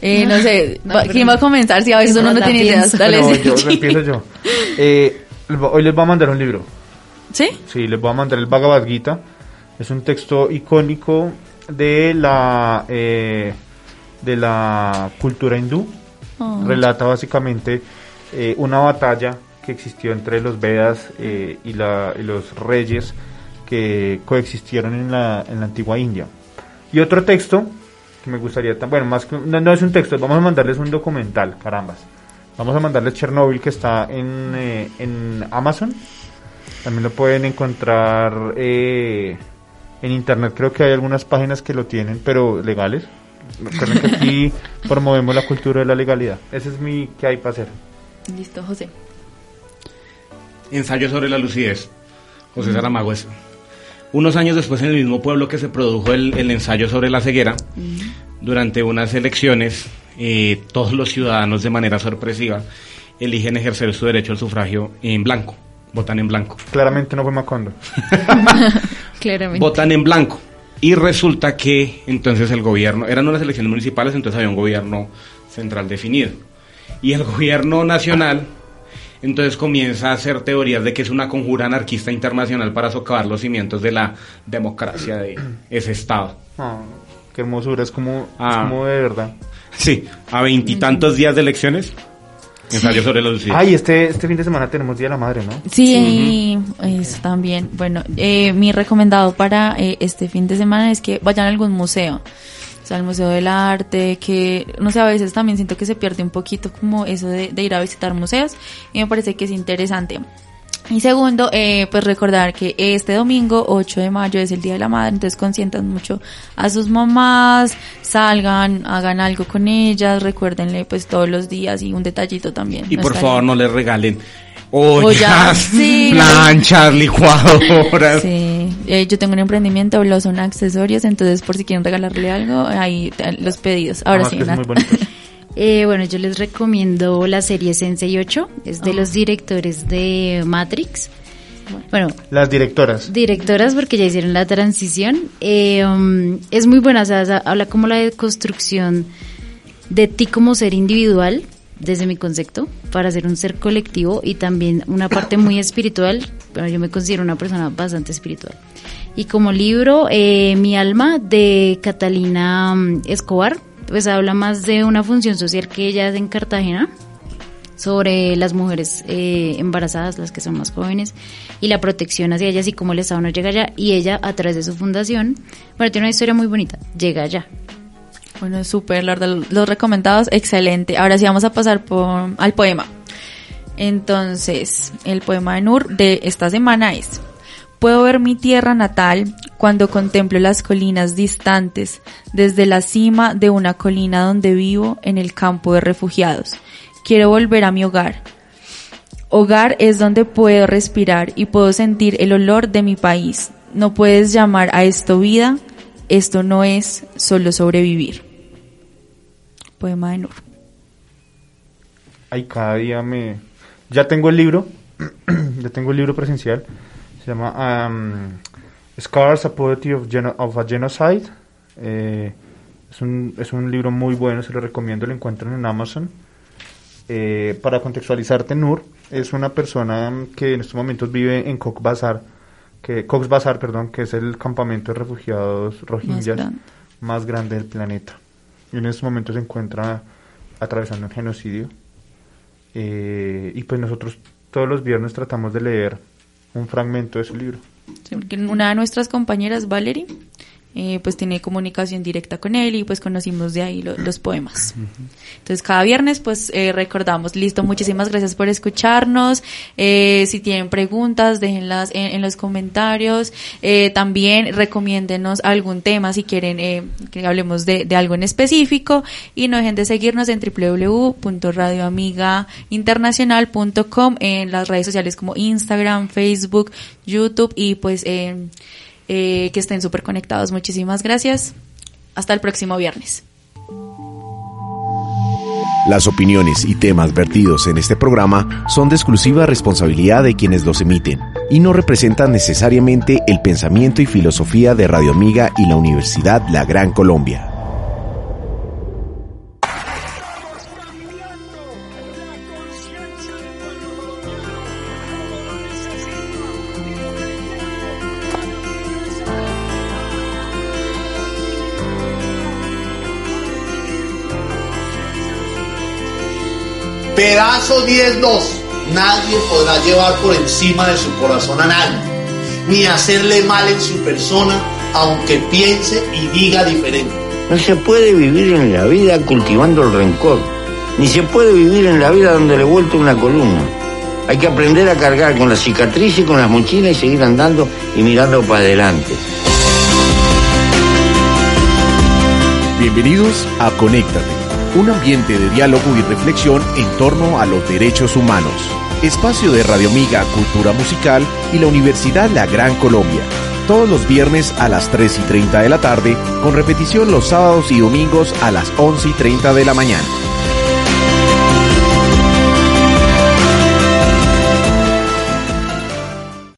Speaker 4: Eh, no sé,
Speaker 7: No,
Speaker 4: ¿quién va a comenzar? Si a veces
Speaker 7: no
Speaker 4: uno no tiene ideas, dale.
Speaker 5: No, yo, empiezo yo. Eh, hoy les voy a mandar un libro.
Speaker 4: ¿Sí?
Speaker 5: Sí, les voy a mandar el Bhagavad Gita. Es un texto icónico de la eh, de la cultura hindú.
Speaker 4: Oh.
Speaker 5: Relata básicamente eh, una batalla que existió entre los Vedas eh, y, la- y los reyes que coexistieron en la, en la antigua India. Y otro texto que me gustaría, bueno, más que, no, no es un texto, vamos a mandarles un documental, carambas. Vamos a mandarles Chernobyl que está en, eh, en Amazon. También lo pueden encontrar eh, en internet. Creo que hay algunas páginas que lo tienen, pero legales. Recuerden que aquí promovemos la cultura de la legalidad. Ese es mi que hay para hacer.
Speaker 4: Listo, José.
Speaker 6: Ensayo sobre la lucidez. José Saramago es. Unos años después, en el mismo pueblo que se produjo el, el ensayo sobre la ceguera, durante unas elecciones, eh, todos los ciudadanos, de manera sorpresiva, eligen ejercer su derecho al sufragio en blanco. Votan en blanco.
Speaker 5: Claramente no fue Macondo.
Speaker 7: Claramente.
Speaker 6: Votan en blanco. Y resulta que entonces el gobierno, eran unas elecciones municipales, entonces había un gobierno central definido. Y el gobierno nacional entonces comienza a hacer teorías de que es una conjura anarquista internacional para socavar los cimientos de la democracia de ese estado.
Speaker 5: Ah.
Speaker 8: Qué hermosura, es como, es
Speaker 6: Ah.
Speaker 8: como de verdad.
Speaker 6: Sí, a veintitantos días de elecciones, ensayo sobre los suicidios.
Speaker 8: Ay, este, este fin de semana tenemos Día de la Madre, ¿no?
Speaker 4: Sí, eso también. Bueno, eh, mi recomendado para eh, este fin de semana es que vayan a algún museo. O sea, al Museo del Arte, que, no sé, a veces también siento que se pierde un poquito como eso de, de ir a visitar museos y me parece que es interesante. Y segundo, eh, pues recordar que este domingo, 8 de mayo, es el Día de la Madre, entonces consientan mucho a sus mamás, salgan, hagan algo con ellas, recuérdenle pues todos los días y un detallito también.
Speaker 6: Y
Speaker 4: no
Speaker 6: por favor no les regalen
Speaker 4: Ollas, sí.
Speaker 6: planchas, licuadoras.
Speaker 4: Sí, eh, yo tengo un emprendimiento, los son accesorios, entonces por si quieren regalarle algo, ahí te- los pedidos. Ahora
Speaker 8: Además
Speaker 4: sí,
Speaker 8: que
Speaker 7: Eh, bueno, yo les recomiendo la serie Sensei 8, es de
Speaker 4: Ah.
Speaker 7: los directores de Matrix. Bueno,
Speaker 8: Las directoras.
Speaker 7: directoras porque ya hicieron la transición. Eh, um, es muy buena, o sea, habla como la construcción de ti como ser individual, desde mi concepto, para ser un ser colectivo y también una parte muy espiritual. Bueno, yo me considero una persona bastante espiritual. Y como libro, eh, Mi alma de Catalina mm, Escobar, pues habla más de una función social que ella hace en Cartagena sobre las mujeres eh, embarazadas, las que son más jóvenes, y la protección hacia ellas y cómo el Estado no llega allá. Y ella, a través de su fundación, bueno, tiene una historia muy bonita, llega allá.
Speaker 4: Bueno, súper, la verdad, los recomendados, excelente. Ahora sí vamos a pasar por, al poema. Entonces, el poema de Nur de esta semana es, Puedo ver mi tierra natal cuando contemplo las colinas distantes desde la cima de una colina donde vivo en el campo de refugiados. Quiero volver a mi hogar. Hogar es donde puedo respirar y puedo sentir el olor de mi país. No puedes llamar a esto vida, esto no es solo sobrevivir. Poema de Nur.
Speaker 8: Ay, cada día me... Ya tengo el libro, ya tengo el libro presencial. Se llama um, Scars, a Poetry of, Geno- of a Genocide. Eh, es, un, es un libro muy bueno, se lo recomiendo, lo encuentran en Amazon. Eh, para contextualizarte, Nur es una persona que en estos momentos vive en Cox's Bazar, que, Cox's Bazar, perdón, que es el campamento de refugiados rohingyas
Speaker 4: grande.
Speaker 8: más grande del planeta. Y en estos momentos se encuentra atravesando un genocidio. Eh, y pues nosotros todos los viernes tratamos de leer un fragmento de su libro.
Speaker 4: Sí, porque Una de nuestras compañeras, Valerie, eh, pues tiene comunicación directa con él y pues conocimos de ahí lo- los poemas. Entonces cada viernes pues eh, recordamos, listo, muchísimas gracias por escucharnos, Eh, si tienen preguntas déjenlas en, en los comentarios, Eh, también recomiéndenos algún tema si quieren eh, que hablemos de, de algo en específico. Y no dejen de seguirnos en www.radioamigainternacional.com en las redes sociales como Instagram, Facebook, YouTube y pues eh, eh, que estén súper conectados. Muchísimas gracias. Hasta el próximo viernes.
Speaker 1: Las opiniones y temas vertidos en este programa son de exclusiva responsabilidad de quienes los emiten y no representan necesariamente el pensamiento y filosofía de Radio Amiga y la Universidad La Gran Colombia.
Speaker 2: Pedazo 10-2. Nadie podrá llevar por encima de su corazón a nadie, ni hacerle mal en su persona, aunque piense y diga diferente.
Speaker 3: No se puede vivir en la vida cultivando el rencor, ni se puede vivir en la vida dándole vuelta una columna. Hay que aprender a cargar con la cicatriz y con las mochilas y seguir andando y mirando para adelante.
Speaker 1: Bienvenidos a Conéctate, un ambiente de diálogo y reflexión en torno a los derechos humanos. Espacio de Radio Amiga Cultura Musical y la Universidad La Gran Colombia. Todos los viernes a las 3 y 30 de la tarde, con repetición los sábados y domingos a las 11 y 30 de la mañana.